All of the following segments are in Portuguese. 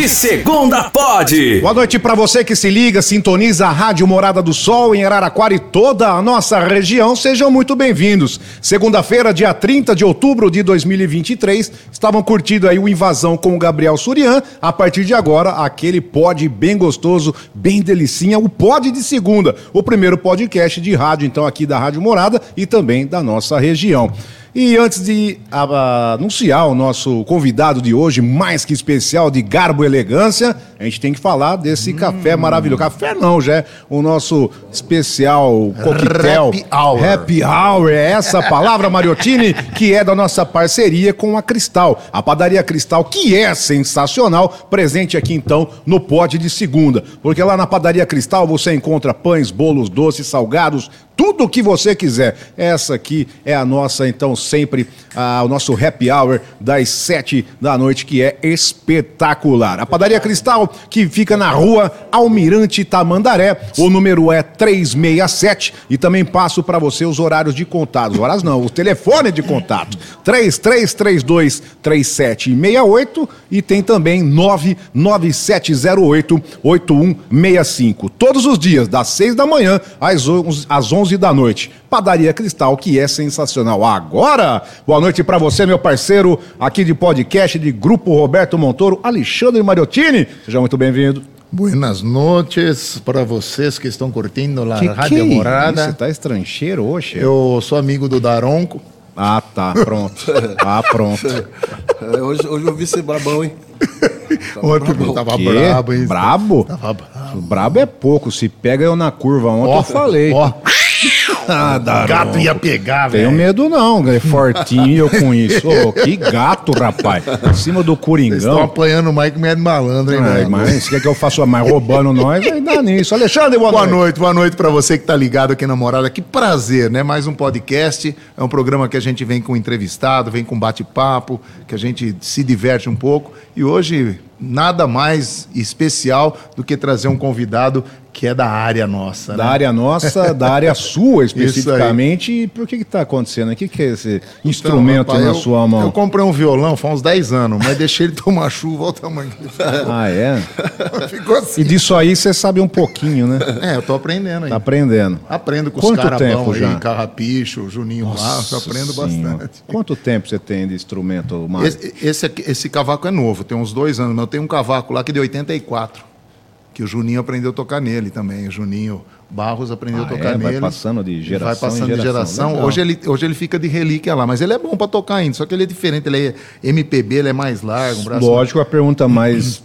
De segunda pode. Boa noite para você que se liga, sintoniza a Rádio Morada do Sol em Araraquara e toda a nossa região. Sejam muito bem-vindos. Segunda-feira, dia 30 de outubro de 2023, estavam curtindo aí o Invasão com o Gabriel Surian. A partir de agora, aquele pod bem gostoso, bem delicinha, o pod de segunda, o primeiro podcast de rádio então aqui da Rádio Morada e também da nossa região. E antes de anunciar o nosso convidado de hoje, mais que especial, de garbo e elegância, a gente tem que falar desse hum. café maravilhoso. Café não, já é o nosso especial coquetel. Happy Hour. Happy Hour, é essa palavra, Mariottini, que é da nossa parceria com a Cristal. A padaria Cristal, que é sensacional, presente aqui então no Pote de Segunda. Porque lá na padaria Cristal você encontra pães, bolos, doces, salgados, tudo o que você quiser. Essa aqui é a nossa, então, sempre ah, o nosso happy hour das sete da noite, que é espetacular. A Padaria Cristal, que fica na rua Almirante Tamandaré, o número é 367 e também passo para você os horários de contato. Os horários não, o telefone de contato. 3332 3768 e tem também 99708 8165. Todos os dias, das 6 da manhã às 11, às 11 da noite. Padaria Cristal, que é sensacional. Agora, boa noite para você, meu parceiro, aqui de podcast de Grupo Roberto Montoro, Alexandre Mariottini. Seja muito bem-vindo. Buenas noites para vocês que estão curtindo a Rádio que Morada. Você tá estrangeiro hoje? Eu sou amigo do Daronco. Ah, tá, pronto. ah, pronto. É, hoje, hoje eu vi ser brabão, hein? Tava Ontem brabo. tava brabo, hein? Brabo? Tava brabo. Brabo é pouco. Se pega eu na curva ontem, eu falei. Ó. Ah, gato ia pegar, velho. Tenho medo não, é fortinho eu com isso. Ô, que gato, rapaz. Em cima do Coringão. Vocês estão apanhando o Mike Médio Malandro, hein, velho? Mas se quer que eu faça mais roubando nós, aí dá nisso. Alexandre, boa, boa noite. noite. Boa noite pra você que tá ligado aqui na Morada. Que prazer, né? Mais um podcast. É um programa que a gente vem com entrevistado, vem com bate-papo, que a gente se diverte um pouco. E hoje, nada mais especial do que trazer um convidado que é da área nossa. Da né? área nossa, da área sua especificamente. E por que está acontecendo? O que, que é esse então, instrumento rapaz, na eu, sua mão? Eu comprei um violão faz uns 10 anos, mas deixei ele tomar chuva, olha o tamanho Ah, é? Ficou assim. E disso aí você sabe um pouquinho, né? É, eu tô aprendendo aí. Tá aprendendo. Aprendo com Quanto os caras tempo já? aí, Carrapicho, Juninho eu aprendo senhora. bastante. Quanto tempo você tem de instrumento, Mário? Esse, esse, esse cavaco é novo, tem uns dois anos, mas eu tenho um cavaco lá que é de 84 que o Juninho aprendeu a tocar nele também. O Juninho Barros aprendeu ah, a tocar é? nele. Vai passando de geração. Vai passando de geração. Hoje ele, hoje ele fica de relíquia lá, mas ele é bom para tocar ainda, só que ele é diferente, ele é MPB, ele é mais largo. Um Lógico, a pergunta mais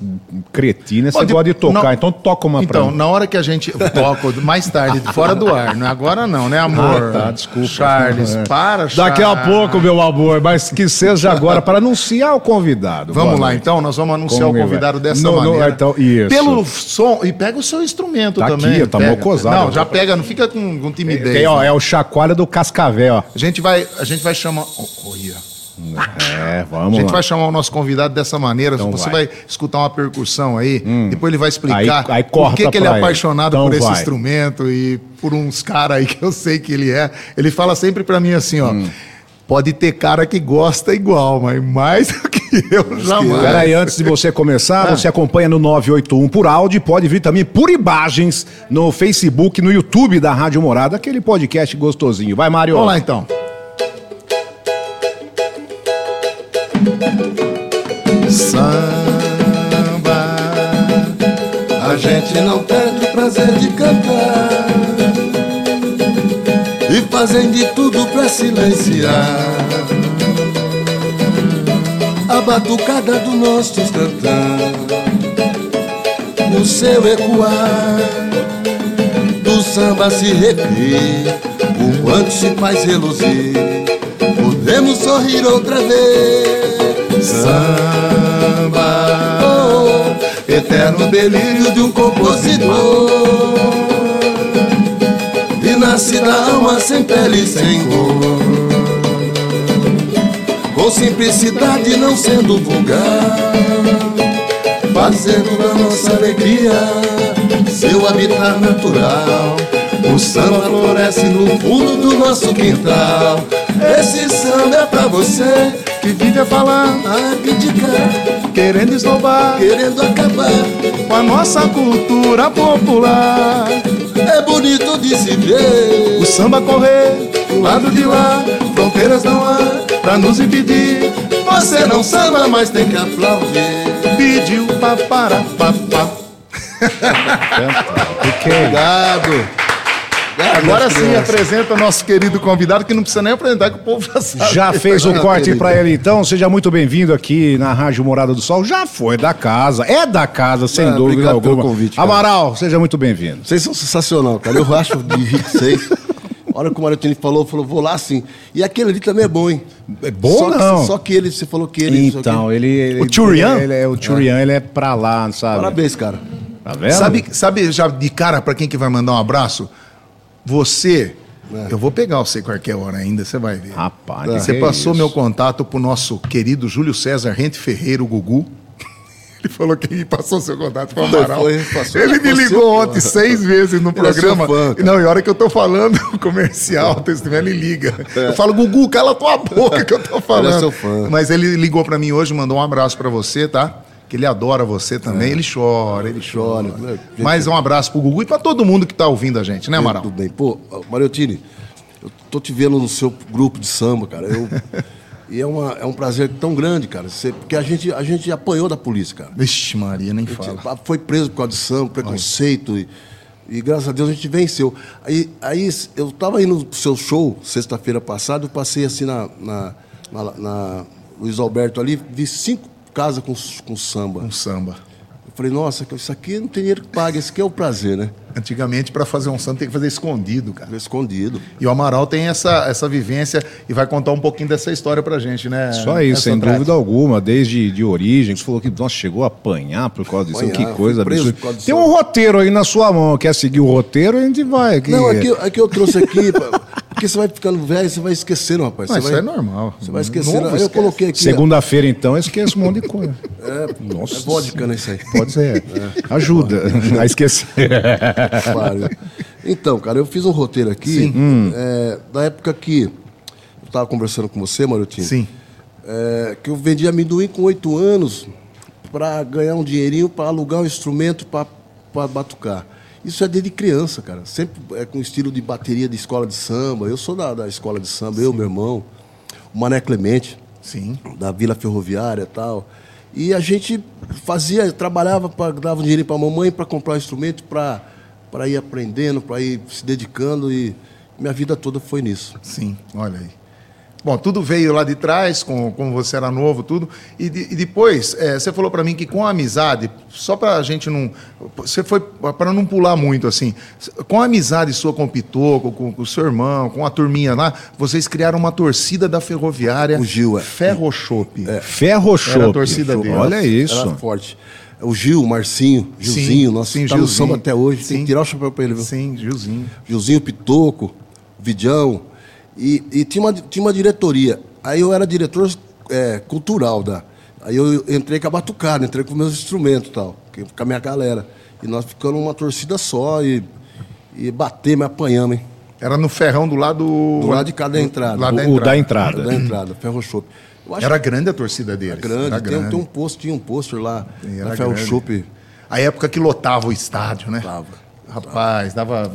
cretina, você pode tocar, não, então toca uma Então, na hora que a gente toca, mais tarde, fora do ar, não é agora não, né, amor? Ah, tá, desculpa. Charles, é. para, Charles. Daqui a pouco, meu amor, mas que seja agora para anunciar o convidado. Vamos lá, então, nós vamos anunciar Como o convidado vai? dessa no, maneira. No, então, isso. Pelo som, e pega o seu instrumento tá também. Aqui, tá mocosado. Não, já pega, não fica com, com timidez. Tem, ó, é o chacoalho do cascavel, ó. A gente vai, a gente vai chamar. Olha. É, vamos A gente lá. vai chamar o nosso convidado dessa maneira. Então Você vai. vai. escutar uma percussão aí, hum. depois ele vai explicar aí, aí por que, que ele é apaixonado então por esse vai. instrumento e por uns caras aí que eu sei que ele é. Ele fala sempre para mim assim, ó. Hum. Pode ter cara que gosta igual, mas mais do que eu jamais. Peraí, antes de você começar, ah. você acompanha no 981 por áudio, pode vir também por imagens no Facebook, no YouTube da Rádio Morada, aquele podcast gostosinho. Vai, Mário. Vamos lá então. Samba, a gente não perde o prazer de cantar e fazem de tudo pra silenciar a batucada do nosso tantã no seu ecoar do samba se repetir o quanto se faz reluzir. Podemos sorrir outra vez. Samba. Oh, eterno delírio de um compositor. E nasce da alma sem pele e sem cor com simplicidade, não sendo vulgar, fazendo da nossa alegria seu habitat natural. O samba floresce no fundo do nosso quintal, Esse samba é pra você Que vive a falar, a criticar, querendo esnobar querendo acabar. com a nossa cultura popular. É bonito de se ver. O samba correr do lado de lá, fronteiras não há pra nos impedir. Você não samba, mas tem que aplaudir. Pediu pa para pa, pa. Obrigado. Agora sim apresenta o nosso querido convidado, que não precisa nem apresentar, que o povo já sabe. Já fez o corte pra ele então? Seja muito bem-vindo aqui na Rádio Morada do Sol. Já foi da casa, é da casa, sem Ah, dúvida pelo alguma. convite, cara. Amaral, seja muito bem-vindo. Vocês são sensacional, cara. Eu acho de vocês. A hora que o Marotini falou, falou, vou lá sim. E aquele ali também é bom, hein? É bom só não? Que, só que ele, você falou que ele. Então, que- ele, ele. O Churian? Ele, é, o Churian, ele é pra lá, sabe? Parabéns, cara. Tá vendo? Sabe, sabe já de cara pra quem que vai mandar um abraço? Você, eu vou pegar você qualquer hora ainda, você vai ver. Rapaz, Você que passou isso? meu contato pro nosso querido Júlio César Rente Ferreira, o Gugu. Ele falou que ele passou seu contato pro Foi, Amaral. foi, passou. ele me Passou. ligou ontem seis vezes no Ele é programa. fã, não, e a hora que eu tô falando comercial, ele liga. Eu falo, Gugu, cala tua boca que eu tô falando. É. seu fã. Mas ele ligou pra mim hoje, mandou um abraço pra você, tá? Que ele adora você também. Ele chora, ele chora. chora. Mas um abraço pro Gugu e pra todo mundo que tá ouvindo a gente, né, Amaral? Tudo bem. Pô, Mariotini, eu tô te vendo no seu grupo de samba, cara. Eu, e é, uma, é um prazer tão grande, cara. Você- porque a gente, a gente apanhou da polícia, cara. Vixe, Maria, nem gente fala. Foi preso por samba, preconceito. E, e graças a Deus a gente venceu. Aí, aí eu tava indo pro seu show, sexta-feira passada, eu passei assim na, na, na, na Luiz Alberto ali, vi cinco casas com, com samba. Um samba. Falei, nossa, isso aqui não tem dinheiro que pague, esse aqui é o prazer, né? Antigamente, pra fazer um samba, tem que fazer escondido, cara. Escondido. E o Amaral tem essa, essa vivência e vai contar um pouquinho dessa história pra gente, né? Só isso, sem dúvida alguma, desde de origem. Você falou que nossa, chegou a apanhar por causa disso. Apanhar, que coisa preso absurda. disso. Tem um roteiro aí na sua mão. Quer seguir o roteiro? A gente vai. Aqui. Não, aqui, aqui eu trouxe aqui, pra- porque você vai ficando velho, você vai esquecendo, rapaz. Mas você isso vai, é normal. Você vai esquecendo. Novo Aí eu coloquei aqui. Segunda-feira, então, eu esqueço um monte de coisa. É, Nossa. é vodka, né, isso aí. Pode ser. Ajuda a esquecer. Claro. Então, cara, eu fiz um roteiro aqui é, da época que eu estava conversando com você, Marotinho. Sim. É, que eu vendi amendoim com oito anos para ganhar um dinheirinho para alugar um instrumento para batucar. Isso é desde criança, cara. Sempre é com estilo de bateria de escola de samba. Eu sou da, da escola de samba, eu, meu irmão, o Mané Clemente Sim. da Vila Ferroviária e tal. E a gente fazia, trabalhava, pra, dava um dinheiro para a mamãe para comprar um instrumento, para ir aprendendo, para ir se dedicando. E minha vida toda foi nisso. Sim, olha aí. Bom, tudo veio lá de trás, com, como você era novo, tudo. E, de- e depois, é, você falou para mim que com a amizade, só para a gente não. Você foi para não pular muito, assim. Com a amizade sua com o Pitoco, com, com o seu irmão, com a turminha lá, vocês criaram uma torcida da ferroviária. O Gil, é. Ferrochope. Ferro Era a torcida dele. Olha isso. Era forte. O Gil, o Marcinho, Gilzinho, nosso sim, tá no Gilzinho. samba até hoje. Tem Sim. que tirar o chapéu para ele, viu? Sim, Gilzinho. Gilzinho Pitoco, Vidão. E, e tinha, uma, tinha uma diretoria. Aí eu era diretor é, cultural da. Aí eu entrei com a batucada, entrei com meus instrumentos e tal, com a minha galera. E nós ficamos uma torcida só e, e batemos, apanhamos, hein? Era no ferrão do lado. Do lado de cada entrada. Lá da O, o da entrada. Da entrada, Ferro acho Era grande a torcida deles. era grande. Era Tem, grande. tem um posto, tinha um pôster lá Sim, na era Ferro. Shop. A época que lotava o estádio, né? Tava. Rapaz, dava.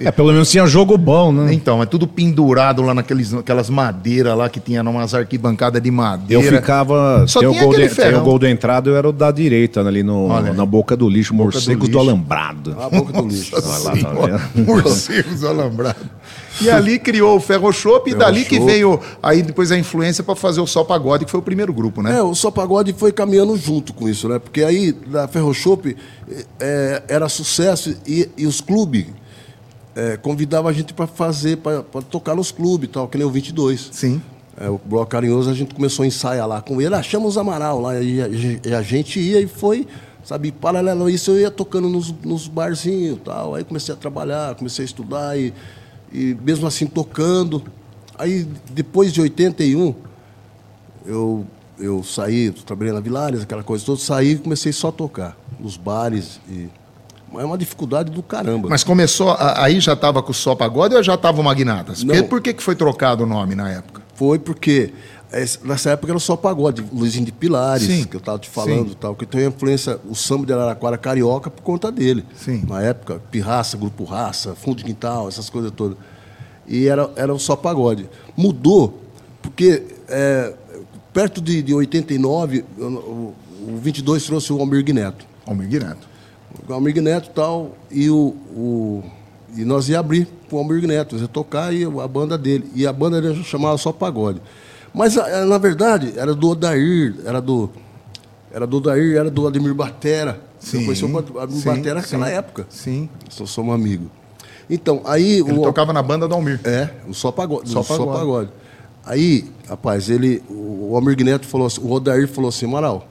É, pelo menos tinha jogo bom, né? Então, é tudo pendurado lá naqueles, aquelas madeiras lá que tinha numas arquibancadas de Eu madeira. ficava. Só tem, o gol de, tem o gol da entrada, eu era o da direita, ali no, Olha na boca do lixo, Boca do morcegos do, lixo. alambrado. A boca do lixo. Nossa Vai lá, tá? Morcegos alambrados. E ali criou o Ferro Shop e Ferro dali que Shop. veio aí depois a influência para fazer o Só Pagode, que foi o primeiro grupo, né? É, o Só Pagode foi caminhando junto com isso, né? Porque aí, da Ferro Shop, é, era sucesso e, e os clubes é, convidavam a gente para fazer, para tocar nos clubes e tal, que nem o 22. Sim. É, o Bloco Carinhoso, a gente começou a ensaiar lá com ele, ah, chama os Amaral lá, e a, e a gente ia e foi, sabe, paralelo a isso, eu ia tocando nos, nos barzinhos e tal, aí comecei a trabalhar, comecei a estudar e, e mesmo assim tocando. Aí, depois de 81, eu, eu saí, trabalhei na Vilares, aquela coisa toda, saí e comecei só a tocar nos bares e Mas é uma dificuldade do caramba. Mas começou, a- aí já estava com o Só Pagode ou já estava o Magnatas? Não. por que, que foi trocado o nome na época? Foi porque nessa época era só pagode, Luizinho de Pilares, Sim, que eu tava te falando sim. tal, que tem a influência, o samba de Araraquara carioca por conta dele. Sim. Na época, Pirraça, Grupo Raça, Fundo de Quintal, essas coisas todas. E era, era só pagode. Mudou, porque é, perto de, de 89, o, o, o 22 trouxe o Almir Neto. Almir Neto. O Almir Neto e tal, e, o, o- e nós ia abrir pro Almir Neto, ia tocar e a banda dele. E a banda dele chamava só Pagode. Mas, na verdade, era do Odair, era do. Era do Odair, era do Ademir Batera. Sim, Eu conheci o Ademir sim, Batera naquela sim, época. sim. Nós somos amigos. Então, aí. Ele o, tocava na banda do Almir. é, o Só Pagode. Só o Só Pagode. Pagode. Aí, rapaz, ele, o Almir Neto falou assim, o Odair falou assim, Amaral,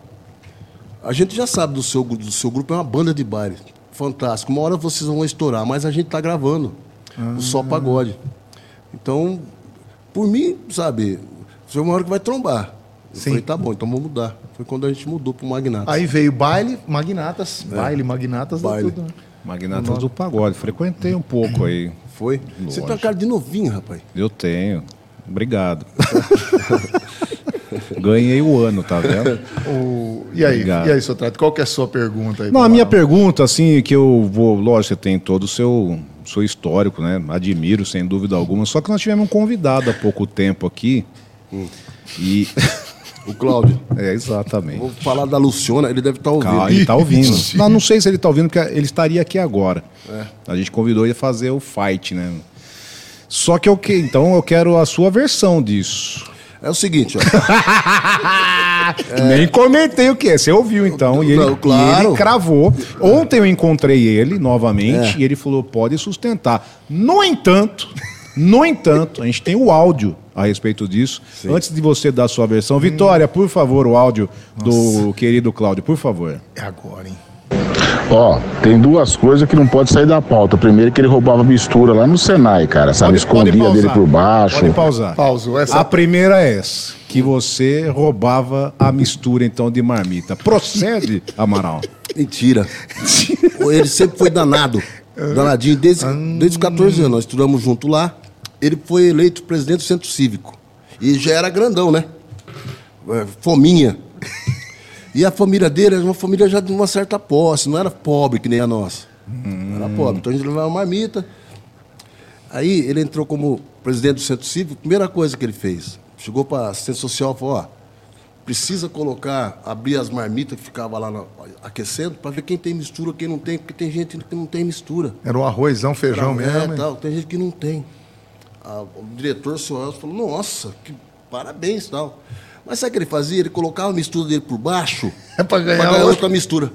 a gente já sabe do seu, do seu grupo, é uma banda de baile. Fantástico. Uma hora vocês vão estourar, mas a gente tá gravando o Só Pagode. Então, por mim, sabe, foi uma hora que vai trombar. Eu Sim. falei, tá bom, então vamos mudar. Foi quando a gente mudou pro Magnata. Aí veio baile, Magnatas. Baile, Magnatas, Baile. tudo. né? Magnatas do Pagode. Frequentei um pouco aí. Foi? Você tem uma cara de novinho, rapaz. Eu tenho. Obrigado. Ganhei o ano, tá vendo? O- E aí, Obrigado. e aí, Sotrato, qual que é a sua pergunta aí? Não, a minha pergunta, assim, que eu vou, lógico, você tem todo o seu, seu histórico, né? Admiro, sem dúvida alguma. Só que nós tivemos um convidado há pouco tempo aqui. E. O Cláudio. É, exatamente. Vou falar da Luciona, ele deve estar ouvindo. Calma, ele tá ouvindo. Não, não sei se ele tá ouvindo, porque ele estaria aqui agora. É. A gente convidou ele a fazer o fight, né? Só que eu que, então eu quero a sua versão disso. É o seguinte, ó. Nem comentei o que você ouviu então e ele, Não, claro. e ele cravou. Ontem eu encontrei ele novamente É. e ele falou pode sustentar. No entanto, no entanto, a gente tem o áudio a respeito disso. Antes de você dar a sua versão, Vitória, por favor, o áudio do querido Cláudio, por favor. É agora, hein? Ó, tem duas coisas que não pode sair da pauta. Primeiro que ele roubava mistura lá no Senai, cara, sabe? Escondia dele por baixo. Pode pausar. Pausa. Essa- A primeira é essa, que você roubava a mistura então de marmita. Procede, Amaral. Mentira. Ele sempre foi danado. Danadinho, desde, desde os 14 anos. Nós estudamos junto lá. Ele foi eleito presidente do Centro Cívico. E já era grandão, né? É, Fominha. E a família dele era uma família já de uma certa posse, não era pobre que nem a nossa. Era pobre. Então a gente levava marmita. Aí ele entrou como presidente do Centro Cívico. Primeira coisa que ele fez, chegou para assistente social e falou: ó, precisa colocar, abrir as marmitas que ficava lá na- aquecendo para ver quem tem mistura, quem não tem, porque tem gente que não tem mistura. Era o arrozão, feijão é, mesmo. hein? tal, tem gente que não tem. Ah, o diretor, o senhor Elcio, falou, nossa, que parabéns tal. Mas sabe o que ele fazia? Ele colocava a mistura dele por baixo É pra ganhar pra ganhar outra. outra mistura.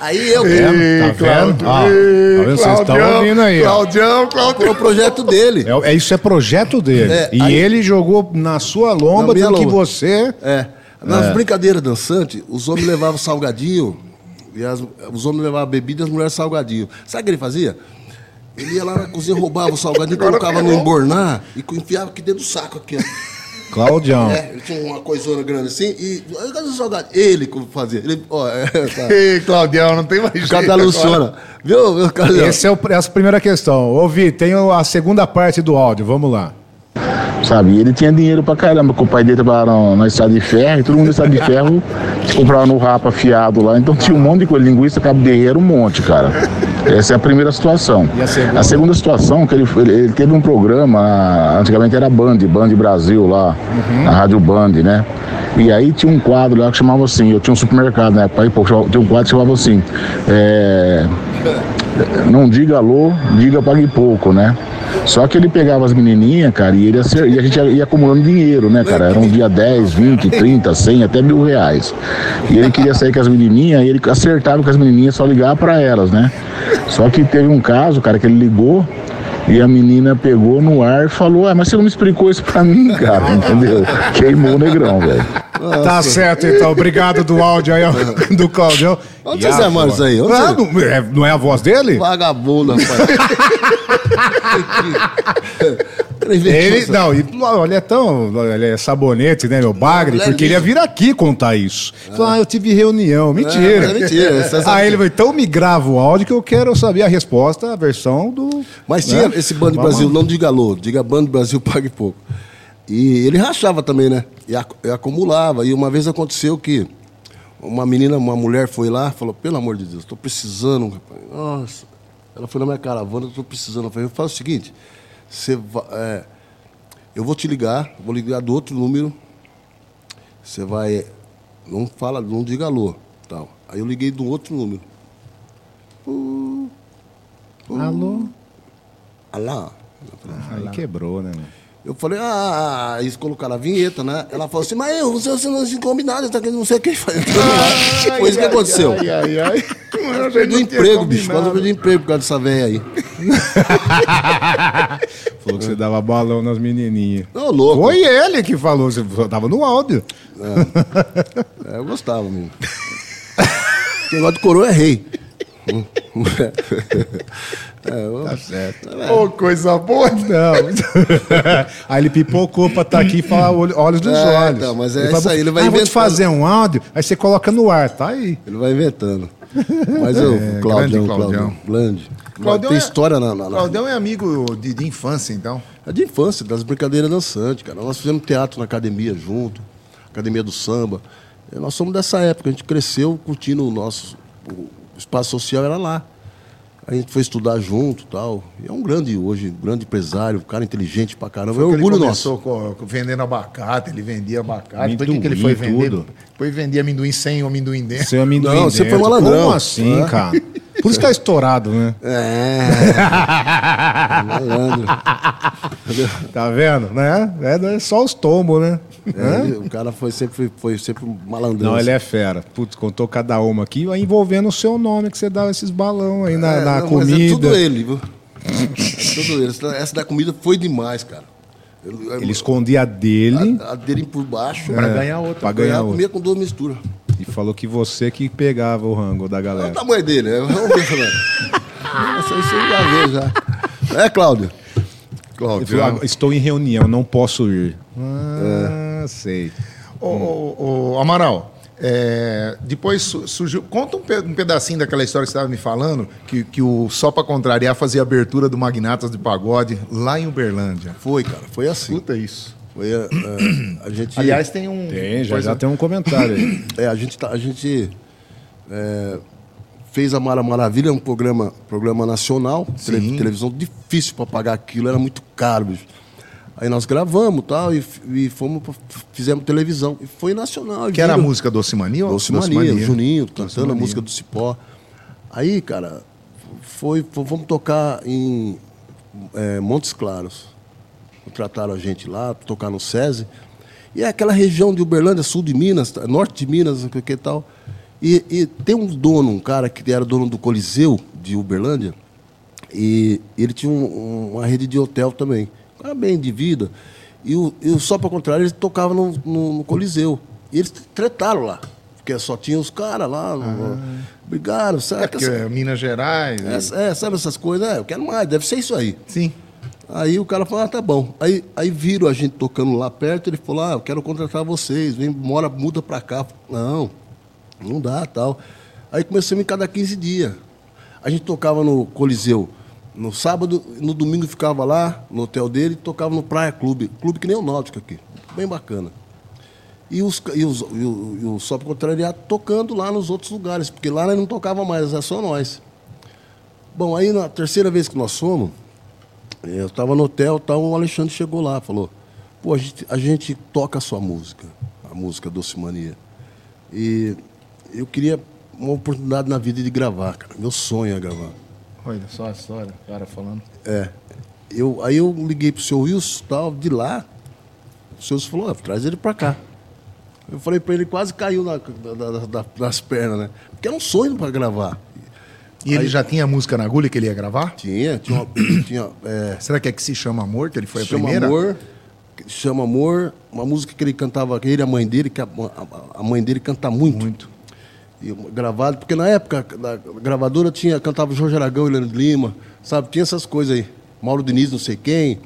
Aí eu... Ei, Tá vendo? Ah, tá vendo? Vocês estão Claudião, ouvindo aí, ó. Claudião, Foi o Claudião. projeto dele. É, é- isso é projeto dele. É, e aí- ele jogou na sua lomba dizendo que você. É. Nas brincadeiras dançantes, os homens levavam salgadinho, e as- os homens levavam bebida e as mulheres salgadinho. Sabe o que ele fazia? Ele ia lá na cozinha, roubava o salgadinho, colocava no embornar e enfiava aqui dentro do saco aqui, ó. Claudião. É, ele tinha uma coisona grande assim e. Cadê o salgadinho? Ele como fazia. Ele, ó, é, tá. Ei, Claudião, não tem mais jeito. Cada agora. Luciana. Viu, meu cara? Esse é o, essa é a primeira questão. Ouvi, tem a segunda parte do áudio. Vamos lá. Sabe? Ele tinha dinheiro pra caramba, que o pai dele trabalhava na- na estrada de ferro, e todo mundo na estrada de ferro comprava no rapa fiado lá. Então tinha um monte de coisa, linguiça, cabo de herreiro, um monte, cara. Essa é a primeira situação. E a segunda? situação, que ele, ele, ele teve um programa, antigamente era Band, Band Brasil lá, na Rádio Band, né? E aí tinha um quadro lá que chamava assim, eu tinha um supermercado na época, aí, pô, tinha um quadro que chamava assim, é, não diga alô, diga pague pouco, né? Só que ele pegava as menininhas, cara, e, ele acer- e a gente ia, acumulando dinheiro, né, cara? Era um dia 10, 20, 30, 100, até mil reais. E ele queria sair com as menininhas e ele acertava com as menininhas, só ligava pra elas, né? Só que teve um caso, cara, que ele ligou e a menina pegou no ar e falou: Ah, mas você não me explicou isso pra mim, cara, entendeu? Queimou o negrão, velho. Tá certo, então. Obrigado do áudio aí, ó, do Claudião. Onde vocês armaram isso aí? Ah, você- não, é, não é a voz dele? Vagabundo, rapaz. Ele inventou Ele, não, e, olha, é tão. Ele é sabonete, né, meu bagre? é Porque ele ia vir aqui contar isso. Falar, ah, eu tive reunião. Mentira. é mentira, sabe Aí ele vai, então me grava o áudio que eu quero saber a resposta, a versão do. Mas né? tinha esse Bando Brasil, não diga alô, diga Bando Brasil, pague pouco. E ele rachava também, né? E, ac- e acumulava. E uma vez aconteceu que uma menina, uma mulher foi lá falou, pelo amor de Deus, estou precisando, rapaz. Nossa. Ela foi na minha caravana, estou precisando. Eu falei, faz o seguinte, você va- é, eu vou te ligar, vou ligar do outro número. Você vai. Não fala, não diga alô. Tal. Aí eu liguei do outro número. Alô? Alá. Aí quebrou, né, mano? Eu falei, ah, eles colocaram a vinheta, né? Ela falou assim, mas eu, você, você não se combinado, tá não sei quem faz. Foi isso que aconteceu. Ai, ai, ai. Eu perdi o emprego, bicho. Quase eu perdi emprego por causa dessa velha aí. Falou que você dava balão nas menininhas. Ô, louco. Foi ele que falou, você tava no áudio. É, eu gostava mesmo. Quem gosta de coroa é rei. é, Tá certo. Ô, coisa boa. Não. aí ele pipocou pra estar aqui e falar olho- olhos dos É, olhos. então, mas é fala, isso aí, ele vai ah, vou te inventando. fazer um áudio, aí você coloca no ar, tá aí. Ele vai inventando. Mas eu, É, Claudião, Claudião. Claudião. Grande. Claudião Tem é- história na, na, na, Claudão é amigo de, de infância, então. É de infância, das brincadeiras dançantes, cara. Nós fizemos teatro na academia junto, academia do samba. E nós somos dessa época, a gente cresceu curtindo o nosso. O espaço social era lá. A gente foi estudar junto e tal. E é um grande, hoje, um grande empresário, um cara inteligente pra caramba. É Porque orgulho ele nosso. começou co- vendendo abacate, ele vendia abacate. Depois o que, ele foi vender? Depois vendia amendoim sem o amendoim dentro. Seu amendoim Não, você foi dentro. malandrão. Como assim, É. cara? Por isso que tá estourado, né? É. Malandro. Tá vendo? Né? É, é só os tombos, né? É, o cara foi sempre, foi, sempre um malandrão. Não, ele é fera. Putz, contou cada uma aqui, vai envolvendo o seu nome que você dava esses balão aí na, É, na não, mas comida. É tudo ele, viu? É tudo ele. Essa- da comida foi demais, cara. Eu- eu- Ele escondia a dele a, a dele por baixo. Pra ganhar outra. pra ganhar Eu outro. comia com duas misturas. E falou que você que pegava o rango da Olha o galera. tamanho dele, né? Vamos ver. Nossa, isso eu já vi, já. É, Cláudio? Ele Claudião. falou, "Ah, estou em reunião, não posso ir. Ah, sei. Ô, ô, ô, Amaral, é, depois su- surgiu. Conta um, pe- pedacinho daquela história que você estava me falando, que, que o Só Pra Contrariar fazia abertura do Magnatas de Pagode lá em Uberlândia. Foi, cara, foi assim. Escuta isso. Foi, é, é, a gente... Aliás, tem um. Tem, já, já tem um comentário aí. É, a gente, tá- a gente é, fez a Mara Maravilha, um programa, programa nacional, Sim. televisão difícil para pagar aquilo, era muito caro, bicho. Aí nós gravamos tal, e, f- e fomos, pra- fizemos televisão. E foi nacional. e Que era a viram- música Doce Mania? ou- Doce Mania, o Juninho cantando a Mania. música do Cipó. Aí, cara, foi, foi- vamos tocar em é, Montes Claros. Contrataram a gente lá, tocar no SESI. E é aquela região de Uberlândia, sul de Minas, tá, norte de Minas, o que que tal. E, e tem um dono, um cara que era dono do Coliseu de Uberlândia, e ele tinha um- um- uma rede de hotel também. Um cara bem de vida. E, o, e o só para contrário, ele tocava no, no- no Coliseu. E eles tretaram lá. Porque só tinha os caras lá. no- brigaram, sabe? É porque é Minas Gerais. Essa- é, sabe essas coisas? É, eu quero mais, deve ser isso aí. Sim. Aí o cara falou, ah, tá bom. Aí, aí viram a gente tocando lá perto, ele falou, ah, eu quero contratar vocês, vem, mora, muda pra cá. Não, não dá, tal. Aí começamos em cada 15 dias. A gente tocava no Coliseu no sábado, no domingo ficava lá, no hotel dele, e tocava no Praia Clube. Clube que nem o Náutico aqui. Bem bacana. E, os, e, os, e o, e o Só tocando lá nos outros lugares, porque lá nós não tocava mais, era só nós. Bom, aí na terceira vez que nós fomos, eu estava no hotel, tal, o Alexandre chegou lá, falou, pô, a gente, a gente toca a sua música, a música Doce Mania. E eu queria uma oportunidade na vida de gravar, cara. Meu sonho é gravar. Olha só a história, o cara falando. É. Eu, aí eu liguei pro seu Wilson, tal, de lá. O seu Wilson falou, "Ah, traz ele pra cá. Eu falei pra ele, quase caiu na, da- da- da- das pernas, né? Porque era um sonho pra gravar. E ele Aí- já tinha música na agulha que ele ia gravar? Tinha, tinha, uma, tinha é, Será que é que se chama Amor, que ele foi a chama primeira? Amor, chama Amor, uma música que ele cantava, ele e a mãe dele, que a, a- a mãe dele canta muito. Muito. E gravado, porque na época da gravadora tinha, cantava Jorge Aragão e Leandro Lima, sabe? Tinha essas coisas aí. Mauro Diniz, não sei quem.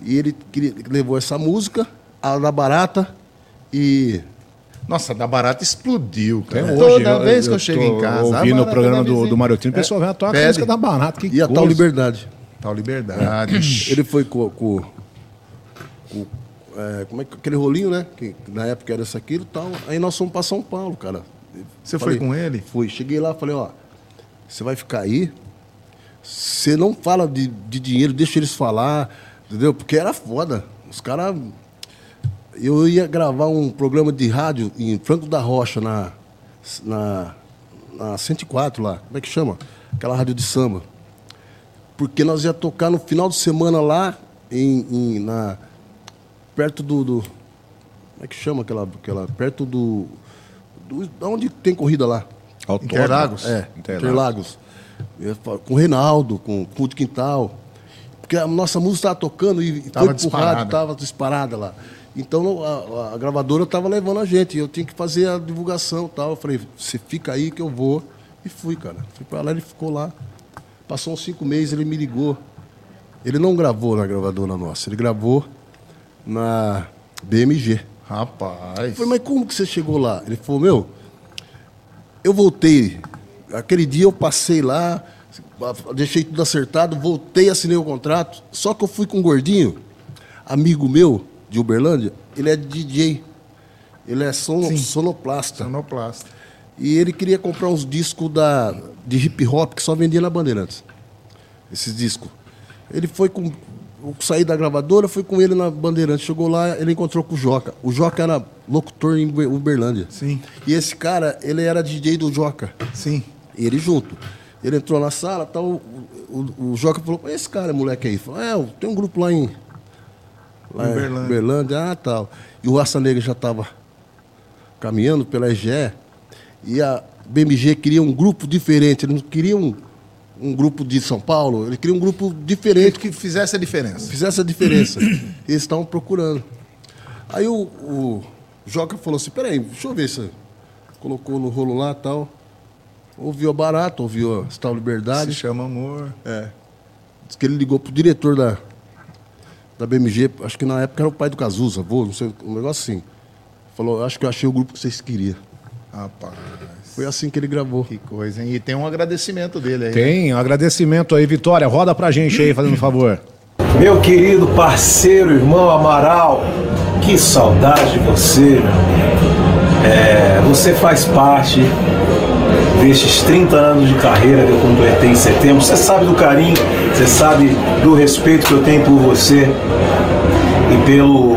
E ele queria- levou essa música, a da Barata, e Nossa, da barata explodiu, Até cara. hoje, Toda vez que eu chego em casa. a Ouvindo o barata programa do, do Mariotinho, o pessoal vem a tocar a Pede. música da Barata. Que e a coisa. Tal Liberdade. Tal liberdade. Ele foi com, com, com, é, como é que aquele rolinho, né? Que na época era isso aquilo e tal. Aí nós fomos para São Paulo, cara. Você foi com ele? Fui. Cheguei lá, falei, ó, você vai ficar aí. Você não fala de, de dinheiro, deixa eles falar, entendeu? Porque era foda. Os caras. Eu ia gravar um programa de rádio em Franco da Rocha, na, na, na 104 lá. Como é que chama? Aquela rádio de samba. Porque nós ia tocar no final de semana lá, em, em- na, perto do, do- Como é que chama aquela. aquela perto do. do da onde tem corrida lá? Autódromo. Interlagos? É, Interlagos. Interlagos. Com o Reinaldo, com o Culto Quintal. Porque a nossa música estava tocando e e Tava foi pro disparada. rádio, estava disparada lá. Então a, a gravadora estava levando a gente. Eu tinha que fazer a divulgação e tal. Eu falei, você fica aí que eu vou. E fui, cara. Fui para lá, ele ficou lá. Passou uns cinco meses, ele me ligou. Ele não gravou na gravadora nossa, ele gravou na BMG. Rapaz. Eu falei, mas como que você chegou lá? Ele falou, meu, eu voltei. Aquele dia eu passei lá, deixei tudo acertado, voltei, assinei o contrato. Só que eu fui com um gordinho, amigo meu, de Uberlândia, ele é DJ. Ele é sono, Sim. sonoplasta. Sonoplasta. E ele queria comprar uns discos da, de hip hop que só vendia na Bandeirantes. Esses discos. Ele foi com. Eu saí da gravadora, fui com ele na Bandeirantes. Chegou lá, ele encontrou com o Joca. O Joca era locutor em Uber- Uberlândia. Sim. E esse cara, ele era DJ do Joca. Sim. E ele junto. Ele entrou na sala, tal, o, o, o Joca falou, esse cara, moleque aí. Falou, é, tem um grupo lá em. Lá em Uberlândia. Uberlândia, ah, tal. E o Raça Negra já estava caminhando pela EGE. E a BMG queria um grupo diferente. Ele não queria um, um grupo de São Paulo, ele queria um grupo diferente Que fizesse a diferença. fizesse a diferença. Eles estavam procurando. Aí o, o Joca falou assim, peraí, deixa eu ver se colocou no rolo lá e tal. Ouviu a barata, ouviu a Tal Se Liberdade. chama amor. É. Diz que ele ligou pro diretor da, da BMG, acho que na época era o pai do Cazuza, avô, não sei, um negócio assim. Falou, acho que eu achei o grupo que vocês queriam. Rapaz. Foi assim que ele gravou. Que coisa, hein? E tem um agradecimento dele aí. Tem, um agradecimento aí, Vitória. Roda pra gente aí, fazendo um favor. Meu querido parceiro, irmão Amaral, que saudade de você, meu amigo. É, você faz parte destes 30 anos de carreira que eu completei em setembro. Você sabe do carinho, você sabe do respeito que eu tenho por você e pelo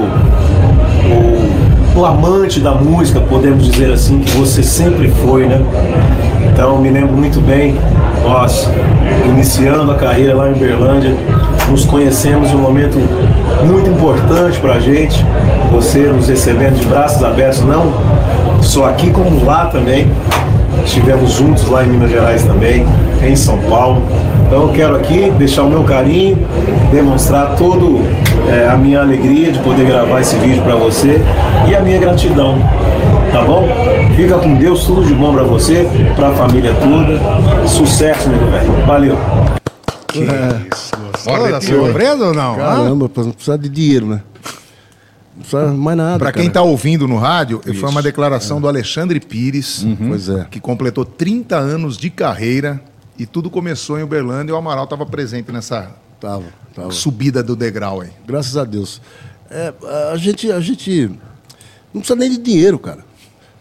o, o amante da música, podemos dizer assim, que você sempre foi, né? Então me lembro muito bem, nós iniciando a carreira lá em Uberlândia, nos conhecemos em um momento muito importante pra gente, você nos recebendo de braços abertos, não só aqui como lá também. Estivemos juntos lá em Minas Gerais também, em São Paulo. Então eu quero aqui deixar o meu carinho, demonstrar todo é, a minha alegria de poder gravar esse vídeo para você e a minha gratidão. Tá bom? Fica com Deus, tudo de bom para você, para a família toda. Sucesso, meu velho. Valeu. Olha, surpresa ou não? Caramba, não precisa de dinheiro, né? Não precisa mais nada. Para quem está ouvindo no rádio, foi uma declaração do Alexandre Pires, Pois é. que completou 30 anos de carreira e tudo começou em Uberlândia e o Amaral estava presente nessa Tava, tava. subida do degrau aí. Graças a Deus. É, a, gente, a gente não precisa nem de dinheiro, cara.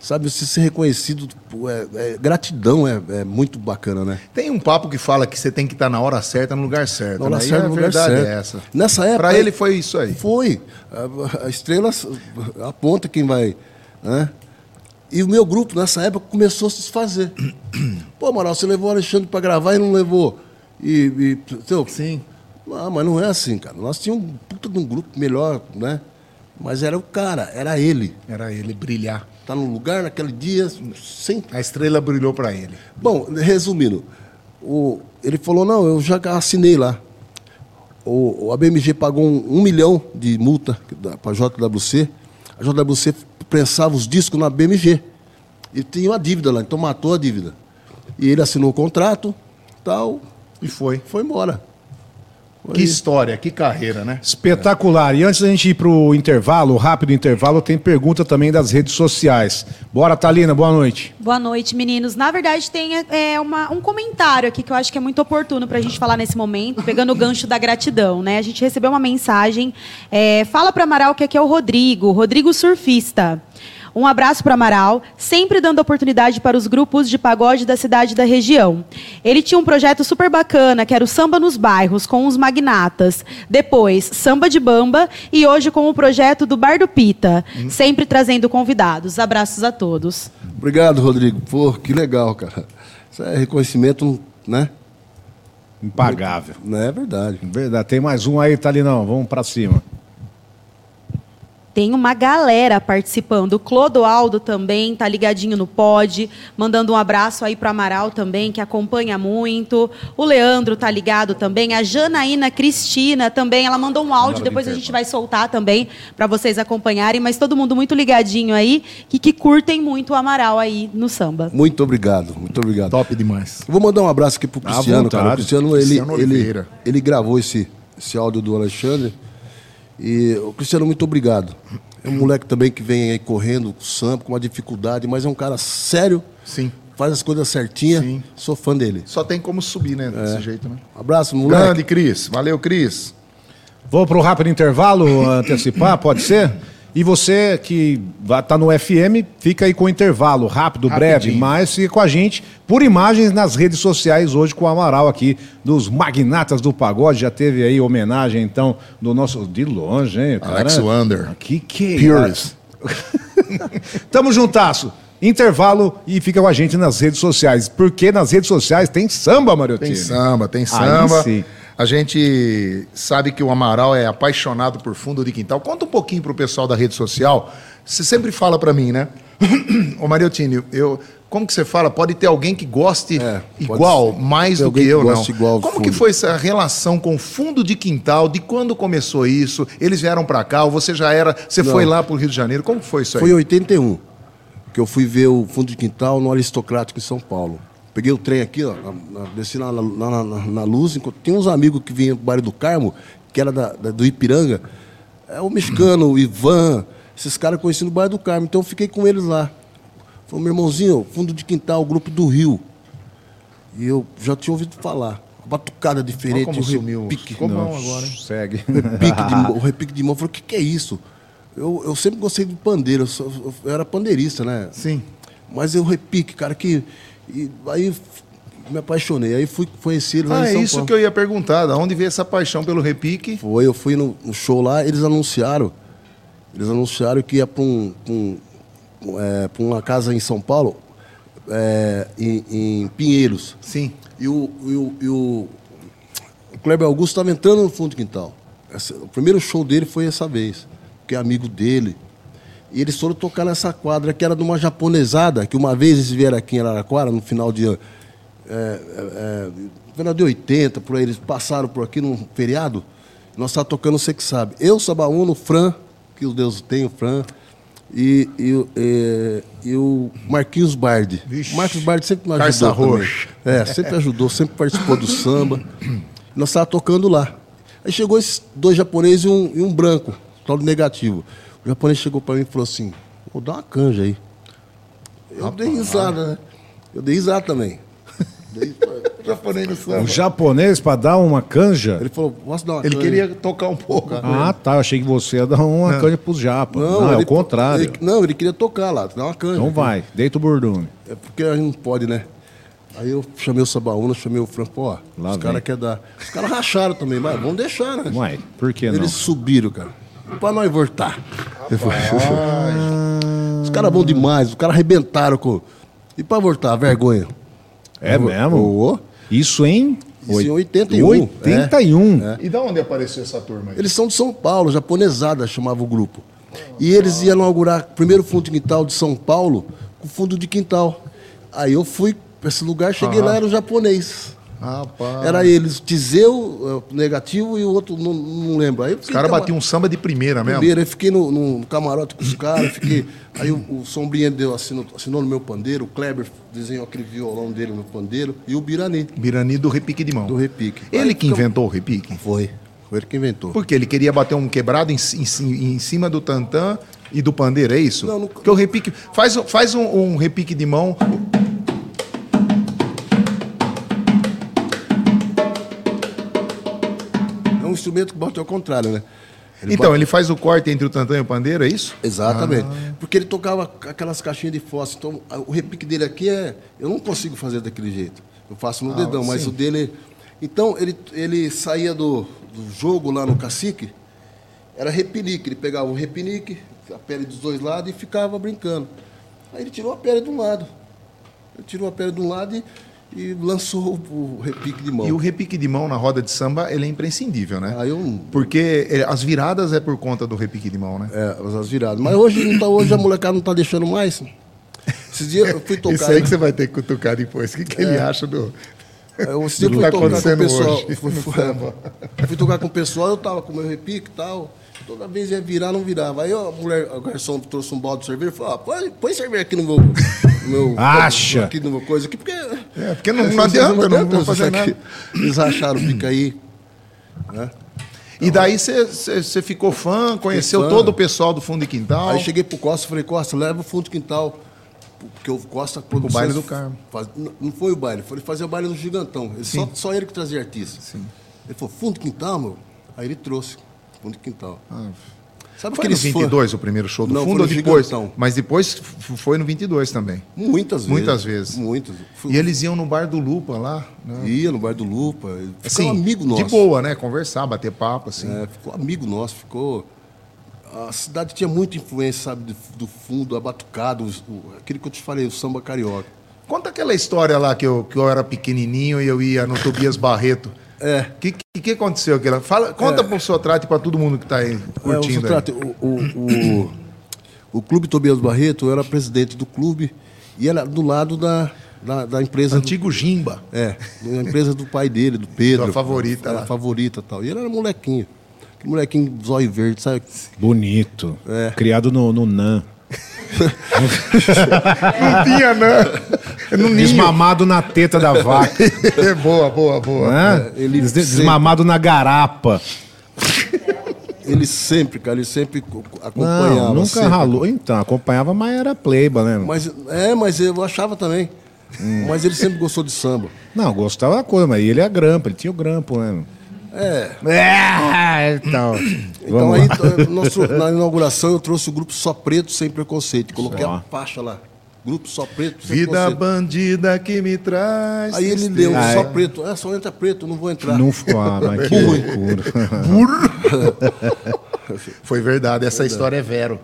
Sabe, se ser reconhecido, é, é- gratidão é, é muito bacana, né? Tem um papo que fala que você tem que estar na hora certa, no lugar certo. Na hora né? Certa, no lugar verdade certo. é essa. Nessa época- Para ele foi isso aí. Foi. A, a estrela aponta quem vai. Né? E o meu grupo, nessa época, começou a se desfazer. Pô, Amaral, você levou o Alexandre para gravar e não levou. E. e? Sim. Não, mas não é assim, cara. Nós tínhamos um puta de um grupo melhor, né? Mas era o cara, era ele. Era ele brilhar. Tá no lugar naquele dia, sem. A estrela brilhou para ele. Bom, resumindo, o, ele falou: não, eu já assinei lá. O, o- a BMG pagou um, um milhão de multa para a JWC. A JWC prensava os discos na BMG. E tinha uma dívida lá, então matou a dívida. E ele assinou o contrato, tal, E foi. foi embora. Que história, que carreira, né? Espetacular. E antes da gente ir pro intervalo, rápido intervalo, tem pergunta também das redes sociais. Bora, Thalina, boa noite. Boa noite, meninos. Na verdade, tem é, uma- um comentário aqui que eu acho que é muito oportuno para a gente falar nesse momento, pegando o gancho da gratidão, né? A gente recebeu uma mensagem. é, fala para Amaral que aqui é o Rodrigo, Rodrigo Surfista. Um abraço para Amaral, sempre dando oportunidade para os grupos de pagode da cidade e da região. Ele tinha um projeto super bacana, que era o Samba nos Bairros, com os magnatas. Depois, Samba de Bamba e hoje com o projeto do Bar do Pita, sempre trazendo convidados. Abraços a todos. Obrigado, Rodrigo. Pô, que legal, cara. Isso é reconhecimento, né? Impagável. Não é verdade. Verdade. Tem mais um aí, Thalinão. Vamos pra cima. Tem uma galera participando. O Clodoaldo também tá ligadinho no pod, mandando um abraço aí pro Amaral também, que acompanha muito. O Leandro tá ligado também. A Janaína Cristina também, ela mandou um áudio, depois a gente vai soltar também para vocês acompanharem, mas todo mundo muito ligadinho aí, que, que curtem muito o Amaral aí no samba. Muito obrigado, muito obrigado. Top demais. Eu vou mandar um abraço aqui pro À Cristiano, cara. O. Cristiano, ele, Cristiano ele, Oliveira. ele gravou esse, esse áudio do Alexandre. E o Cristiano, muito obrigado. É um moleque também que vem aí correndo com samba, com uma dificuldade, mas é um cara sério, Sim. faz as coisas certinhas. Sim. Sou fã dele. Só tem como subir, né? Desse jeito, né? Abraço, moleque. Grande, Cris. Valeu, Cris. Vou pro rápido intervalo antecipar, pode ser? E você que vai tá no FM, fica aí com o intervalo, rápido, breve, Rapidinho. mas fica com a gente por imagens nas redes sociais hoje com o Amaral aqui, dos Magnatas do Pagode. Já teve aí homenagem, então, do nosso. De longe, hein? cara? Alex Wander. Que que é Purist. Tamo juntasso. Intervalo e fica com a gente nas redes sociais. Porque nas redes sociais tem samba, Mariotinho. Tem samba, tem Aí samba. sim. A gente sabe que o Amaral é apaixonado por fundo de quintal. Conta um pouquinho pro pessoal da rede social. Você sempre fala pra mim, né? Ô Mariotinho, eu, como que você fala? Pode ter alguém que goste É, igual, ser. mais do que alguém que eu, não. igual como que foi essa relação com o fundo de quintal? De quando começou isso? Eles vieram pra cá ou você já era... Você Não. foi lá pro Rio de Janeiro? Como foi isso aí? Foi em 81 que eu fui ver o fundo de quintal no Aristocrático em São Paulo. Peguei o trem aqui, ó, na- na- desci na, na, na- na- na luz. enquanto- Tinha uns amigos que vinham do bairro do Carmo, que era da, da- do Ipiranga. É o mexicano, o Ivan, esses caras conheci no bairro do Carmo. Então eu fiquei com eles lá. Falei, meu irmãozinho, fundo de quintal, grupo do Rio. E eu já tinha ouvido falar. Uma batucada diferente, Olha como um sumiu. repique. Ficou Não, agora, hein? Segue. repique de mão, o repique de mão. Eu falei, o que, que é isso? Eu, eu sempre gostei de pandeiro, eu, sou- eu era pandeirista, né? Sim. Mas eu repique, cara, que. E aí me apaixonei. Aí fui conhecer ele lá Ah, em é São isso Paulo. que eu ia perguntar. Da onde veio essa paixão pelo repique? Foi, eu fui no, no show lá, eles anunciaram. Eles anunciaram que ia para um, um, é, uma casa em São Paulo, é, em, em Pinheiros. Sim. E o, e o, e o, o Kleber Augusto estava entrando no fundo do quintal. Essa- o primeiro show dele foi essa vez, que é amigo dele. E eles foram tocar nessa quadra que era de uma japonesada, que uma vez eles vieram aqui em Araraquara, no final de. É, é, é, final de 80, por aí, eles passaram por aqui num feriado. Nós estávamos tocando Você Que Sabe. Eu, Sabaúno, Fran, que os deuses têm, o Fran, e, e, o- e- e o Marquinhos Bardi. Vixe. O Marquinhos Bardi sempre me Carça ajudou. roxa. É, sempre ajudou, sempre participou do samba. Nós estávamos tocando lá. Aí chegou esses dois japoneses e um, e um branco, tal de negativo. O japonês chegou para mim e falou assim: Vou dar uma canja aí. Eu dei risada, né? Eu dei risada também. Dei- o japonês no samba. O japonês pra dar uma canja? Ele falou: Posso dar uma Ele canja? queria tocar um pouco. Ah, tá. Eu achei que você ia dar uma canja pros japa. Não, é ele- o contrário. ele- não, ele queria tocar lá, dar uma canja. Então vai, deita o bordume. É porque a gente não pode, né? Aí eu chamei o Sabaúna, chamei o Franco, ó, Lá os caras querem dar. Os caras racharam também, mas vamos deixar, né? Uai, por que não? Eles subiram, cara. Pra nós voltar. Falei, Os caras bons demais, os caras arrebentaram com. E pra voltar, vergonha. É mesmo? Ô, Isso em... Isso em 81. 81. E da onde apareceu essa turma aí? Eles são de São Paulo, japonesada chamava o grupo. E eles iam inaugurar o primeiro fundo de quintal de São Paulo com fundo de quintal. Aí eu fui pra esse lugar, cheguei lá, era o japonês. Rapaz. Era eles, Tizeu, eh, negativo, e o outro não, não lembro. Aí eu Os caras batiam um samba de primeira mesmo. Primeiro, aí fiquei no, no camarote com os caras, fiquei. Aí o, o Sombrinha deu, assinou, assinou no meu pandeiro, o Kleber desenhou aquele violão dele no pandeiro, e o Birani, Birani do repique de mão. do repique. Ele Aí que inventou o repique? Foi. Foi ele que inventou. Porque ele queria bater um quebrado em, em em cima do tantã e do pandeiro, é isso? Não, não- Porque o repique. Faz, faz um, um repique de mão. Instrumento que bota ao contrário, né? Ele então, bota- ele faz o corte entre o tantã e o pandeiro, é isso? Exatamente. Ah. Porque ele tocava aquelas caixinhas de fósforo. Então, o repique dele aqui é. Eu não consigo fazer daquele jeito. Eu faço no Ah, dedão, mas sim. o dele. Então, ele, ele saía do, do jogo lá no cacique, era repinique. Ele pegava o repinique, a pele dos dois lados e ficava brincando. Aí ele tirou a pele de um lado. Ele tirou a pele de um lado e, e lançou o, o repique de mão. E o repique de mão na roda de samba, ele é imprescindível, né? Aí eu. Porque é, as viradas é por conta do repique de mão, né? É, as viradas. Mas hoje, não tá, hoje a molecada não tá deixando mais. Esses dias eu fui tocar. Isso aí que você vai ter que cutucar depois. O que, que ele É. acha do. Eu, esse dia eu que fui tá tocar com o pessoal. Fui, fui- tocar com o pessoal, eu tava com o meu repique e tal. Toda vez ia virar, não virava. Aí a mulher, a garçom trouxe um balde de cerveja e falou: ah, põe, põe cerveja aqui no meu. No meu Acha. Aqui no meu coisa aqui, porque. É, porque não, não adianta, não, vou fazer nada. Eles racharam o pica aí. Né? E daí você- ficou fã, conheceu fã. todo o pessoal do fundo de quintal. Aí cheguei pro Costa e falei, Costa, leva o fundo do quintal. Porque o Costa Produções baile do Carmo. faz- não- não foi o baile, foi ele fazer o baile no Gigantão. Ele só, só ele que trazia artista. Ele falou, fundo do quintal, meu? Aí ele trouxe, fundo do quintal. Sabe Foi no aqueles fãs- 22 o primeiro show do Não, fundo ou depois? Gigantão. Mas depois foi no 22 também. Muitas vezes. Muitas vezes. Muitas. E eles iam no bar do Lupa lá, né? Ia no bar do Lupa. Ficou Assim, amigo nosso. De boa, né? Conversar, bater papo, assim. É, ficou amigo nosso, ficou. A cidade tinha muita influência, sabe, do, do fundo, a batucada, os- o- aquilo que eu te falei, o samba carioca. Conta aquela história lá que eu, que eu era pequenininho e eu ia no Tobias Barreto. É. O que, que, que aconteceu? Aquela? Fala, conta pro Sotrate e pra todo mundo que tá aí É, o, curtindo aí. Sotrate, o, o, o, o Clube Tobias Barreto, eu era presidente do clube e era do lado da, da, da empresa. do- Antigo Jimba. é, da empresa do pai dele, do Pedro. Sua favorita Era lá. favorita e tal. E ele era molequinho. Aquele molequinho zóio verde, sabe? Bonito. É. Criado no, no NAN. Não tinha, não. No ninho. Desmamado na teta da vaca. É boa, boa, boa. né? ele Des- sempre- Desmamado na garapa. Ele sempre, cara, ele sempre co- acompanhava. Não, nunca sempre. ralou. Então, acompanhava, mas era pleiba, né? Mas, é, mas eu achava também. Hum. Mas ele sempre gostou de samba. Não, gostava da coisa, mas ele é grampo, ele tinha o grampo, né? É. É, então. Então aí, nós tro- na inauguração, eu trouxe o grupo Só Preto Sem Preconceito. Coloquei Só. a faixa lá. Grupo Só Preto Sem Vida Preconceito. bandida que me traz. Aí ele leu Ah, Só é. Preto. Só entra preto, não vou entrar. Não ficou, ah, mas que loucura. Foi verdade, essa história é vero.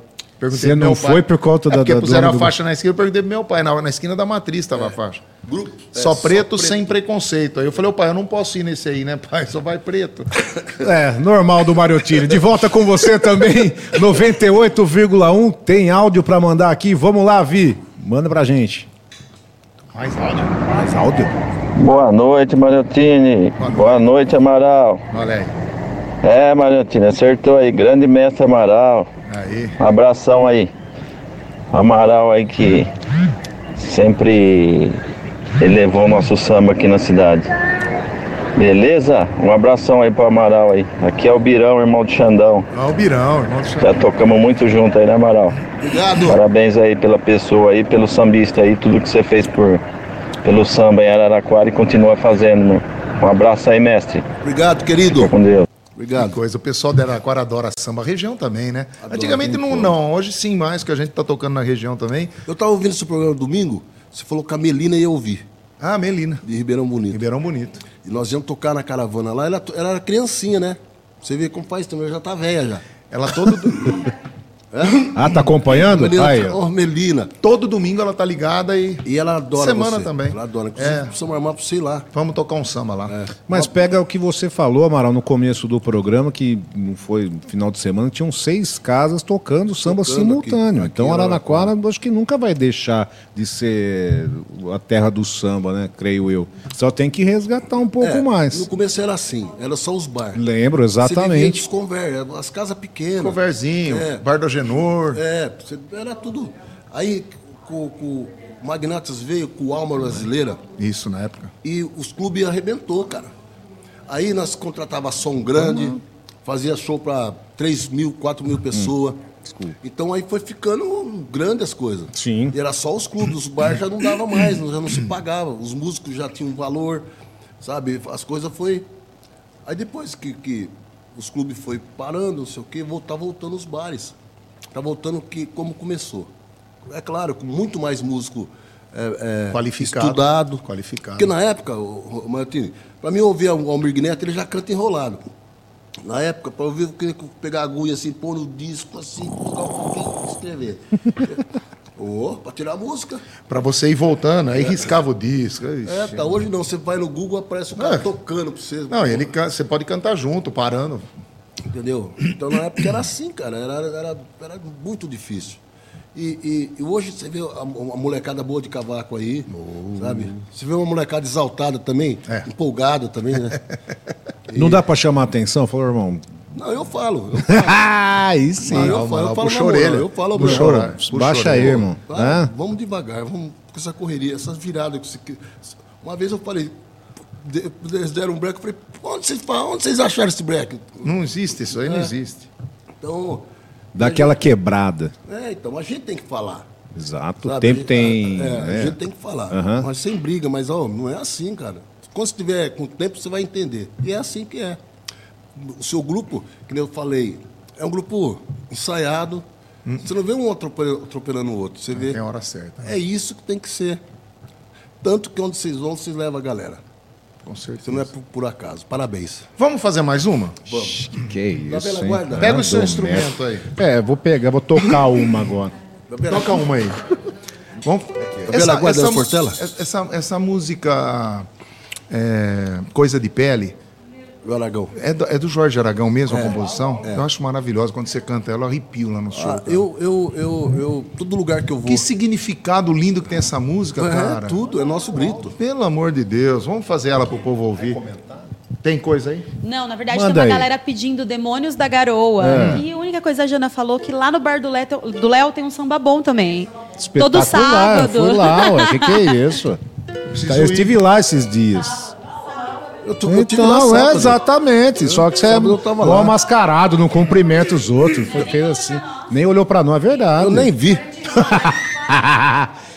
Perguntei Você pro não foi por conta é da- Porque da- puseram a do- faixa na esquina, eu perguntei pro meu pai. Na, na esquina da matriz estava a faixa. Grupo, é, Só, Só preto sem preconceito. Aí eu falei, ô pai, eu não posso ir nesse aí, né, pai? Só vai preto. É, normal do Mariotini. De volta com você também, 98,1. Tem áudio pra mandar aqui. Vamos lá, Vi. Manda pra gente. Mais áudio? Mais áudio? Boa noite, Mariotini. Boa noite, Amaral. Olha aí. É, Mariotini, acertou aí. Grande mestre Amaral. Aí. Um abração aí. Amaral aí que sempre elevou o nosso samba aqui na cidade. Beleza? Um abração aí pro Amaral aí. Aqui é o Birão, irmão do Xandão. Ó, o Birão, irmão do Xandão. Já tocamos muito junto aí, né, Amaral? Obrigado. Parabéns aí pela pessoa aí, pelo sambista aí, tudo que você fez por, pelo samba em Araraquara e continua fazendo, meu. Um abraço aí, mestre. Obrigado, querido. Fica com Deus. Que Obrigado. coisa. O pessoal de Araraquara adora samba. A região também, né? Antigamente não, não. Hoje sim, mais, que a gente tá tocando na região também. Eu tava ouvindo esse programa domingo, você falou que a Melina ia ouvir, Ah, Melina. de Ribeirão Bonito. Ribeirão Bonito. E nós íamos tocar na caravana lá, ela, ela era criancinha, né? Você vê como faz também, ela já tá velha já. Ela todo. Ah, tá acompanhando? Ormelina, Aí, ó. Ormelina. Todo domingo ela tá ligada e. E ela adora Semana você. também. Ela adora. É. precisamos armar pra você ir lá. Vamos tocar um samba lá. Mas pega o que você falou, Amaral, no começo do programa, que não foi final de semana, tinham seis casas tocando samba Tocando simultâneo. aqui- então aqui Araraquara, acho que nunca vai deixar de ser a terra do samba, né? Creio eu. Só tem que resgatar um pouco É, mais. No começo era assim, era só os bar. Lembro, Você vivia exatamente. desconver, as casas pequenas. Coverzinho, É. Bar do Agenor. É, era tudo. Aí com, Magnatas veio com o Alma Brasileira Isso, na época. e os clubes arrebentou, cara. Aí nós contratava som grande, fazia show para 3 mil, 4 mil pessoas. Então aí foi ficando grande as coisas. Sim. E era só os clubes, os bares já não dava mais, já não se pagava. Os músicos já tinham valor, sabe? As coisas foi. Aí depois que, que os clubes foi parando, não sei o quê, tá voltando os bares. Tá voltando que, como começou. É claro, com muito mais músico é, é, Qualificado. estudado. Qualificado. Porque na época, o, o Martini, para mim ouvir o Almir Neto, ele já canta enrolado. Na época, para ouvir, eu queria pegar a agulha assim, pôr no disco, assim, colocar um pouquinho escrever. Ô, para tirar a música. Pra você ir voltando, aí riscava o disco. Ixi. É, tá, hoje não, você vai no Google, aparece o cara É. tocando para você. Não, ele você pode cantar junto, parando. Entendeu? Então na época era assim, cara, era, era, era muito difícil. E, e- e hoje você vê a, a molecada boa de cavaco aí, sabe? Você vê uma molecada exaltada também, É. empolgada também, né? Não dá pra chamar atenção? Falou, irmão. Não, eu falo. Eu falo, Aí sim. Não, eu falo, eu falo puxa orelha. eu falo Puxa orelha. Puxa Baixa aí, irmão. Hã? Vamos devagar, vamos com essa correria, essas viradas que você. Uma vez eu falei, eles deram um break, eu falei, onde vocês, onde vocês acharam esse break? Não existe, isso aí não existe. Então, Daquela quebrada. é, então a gente tem que falar. Exato. O Sabe, tempo a gente- tem. É, né? a gente tem que falar. Aham. Mas sem briga, mas ó, não é assim, cara. Quando você tiver com o tempo, você vai entender. E é assim que é. O seu grupo, que eu falei, é um grupo ensaiado. Você não vê um atrope- atropelando o outro. Você vê. Tem a hora certa. É isso que tem que ser. Tanto que onde vocês vão, vocês levam a galera. Com Você certeza. não é por, por acaso. Parabéns. Vamos fazer mais uma? Que Da isso. velha hein? guarda. Pega o seu instrumento aí. É, vou pegar, vou tocar uma agora. Velha- Toca uma aí. Vamos... velha guarda da Portela? essa, essa música é, Coisa de Pele do Aragão. é do, é do Jorge Aragão mesmo, a composição? Eu acho maravilhosa. Quando você canta ela, eu arrepio lá no show. Ah, eu, eu, eu, eu, todo lugar que eu vou. Que significado lindo que tem essa música, é, cara. tudo, é nosso grito. Pelo amor de Deus, vamos fazer ela pro povo ouvir. Tem coisa aí? Não, na verdade Manda tem uma aí. galera pedindo Demônios da Garoa. E a única coisa a Jana falou que lá no bar do Léo, do Léo tem um samba bom também. Todo sábado. Fui lá, ué. Que que é isso? Eu estive lá esses dias. Eu, tô, eu tive lá Então, é sábado. exatamente. Só que você é eu lá. mascarado, não cumprimenta os outros. Foi feio assim. Nem olhou pra nós, é verdade. Eu nem vi.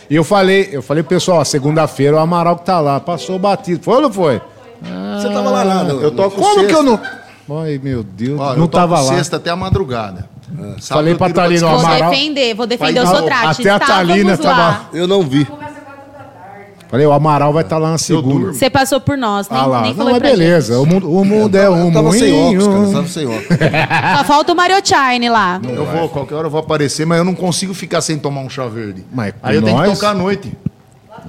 E eu falei, eu falei, pessoal, segunda-feira o Amaral que tá lá, passou batido. Foi ou não foi? Você tava lá, nada. Eu toco Como sexta. que eu não. Ai, meu Deus, Ó, não eu tava lá. sexta até a madrugada. Sábado Falei eu pra Thalina, Vou Amaral- defender, vou defender o Não, Sotrate. até a Thalina Estávamos lá. tava- Eu não vi. Falei, o Amaral vai estar lá na segunda. Você passou por nós, nem, Ah lá, nem não, falou mas pra beleza. O mundo, o mundo é um Eu tava sem óculos, cara. moinho. Tava sem óculos. gente. Só falta o Mario Chine lá. Eu vou, qualquer hora eu vou aparecer, mas eu não consigo ficar sem tomar um chá verde. Mas Aí eu tenho que nós- tocar à noite.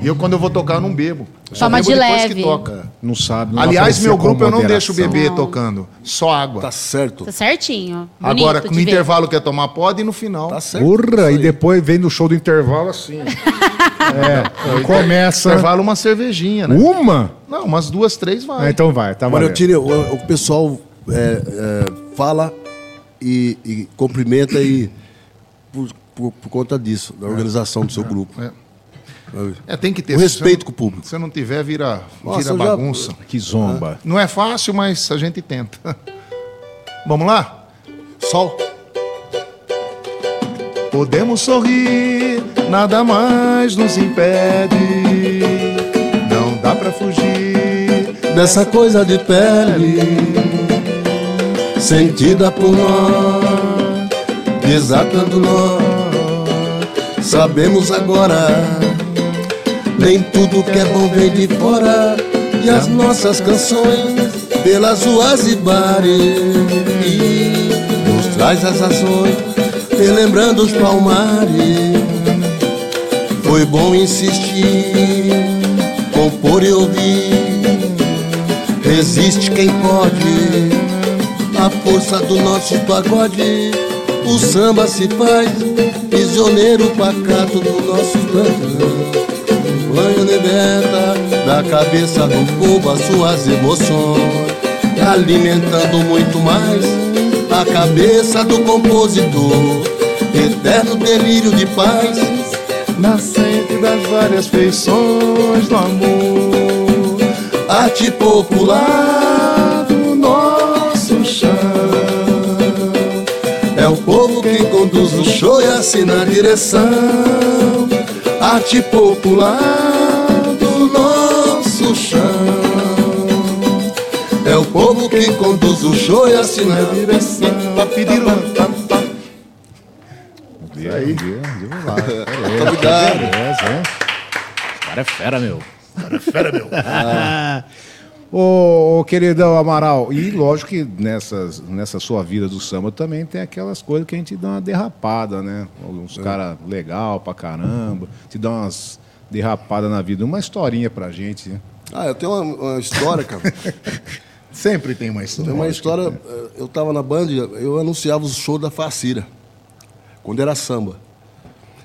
E eu, quando eu vou tocar, eu não bebo. Eu só Toma de depois leve. que toca. Não sabe. não Aliás, meu com grupo eu não deixo moderação. beber tocando. Só água. Tá certo. Tá certinho. Bonito Agora, de no ver. intervalo quer tomar pode e no final. Tá certo. Urra, e depois vem no show do intervalo assim. é, começa. Intervalo uma cervejinha, né? Uma? Não, umas duas, três vai. Ah, então vai, tá valendo. Mariotini, o, o pessoal é, é, fala e, e cumprimenta e por, por- por conta disso, da organização do seu grupo. É. É, tem que ter. O Se respeito você com o público. não- Se não tiver, vira, Nossa, vira eu já- bagunça. Que zomba. Não é fácil, mas a gente tenta. Vamos lá? Sol. Podemos sorrir, nada mais nos impede. Não dá pra fugir. Dessa coisa de pele Sentida por nós Desatando nós Sabemos agora Nem tudo que é bom vem de fora E as nossas canções Pelas ruas e bares Nos traz as ações relembrando os palmares. Foi bom insistir, compor e ouvir. Resiste quem pode, a força do nosso pagode. O samba se faz prisioneiro pacato do nosso plantão. Banho liberta da cabeça do povo as suas emoções, alimentando muito mais a cabeça do compositor. Eterno delírio de paz, nascente das várias feições do amor. Arte popular do nosso chão. É o povo quem conduz o show e assina a direção. Arte popular do nosso chão. É o povo que conduz o show e assina a direção. Isso aí. Vamos lá. Convidado. Beleza, hein? Esse cara é fera, meu. Esse cara é fera, meu. Ô, ô, queridão Amaral, e lógico que nessas, nessa sua vida do samba também tem aquelas coisas que a gente dá uma derrapada, né? Uns caras legal pra caramba, te dá umas derrapadas na vida. Uma historinha pra gente. né? Ah, eu tenho uma, uma história, cara. Sempre tem uma história. Tem uma história. eh, Eu tava na Band, eu anunciava o show da Facira, quando era samba.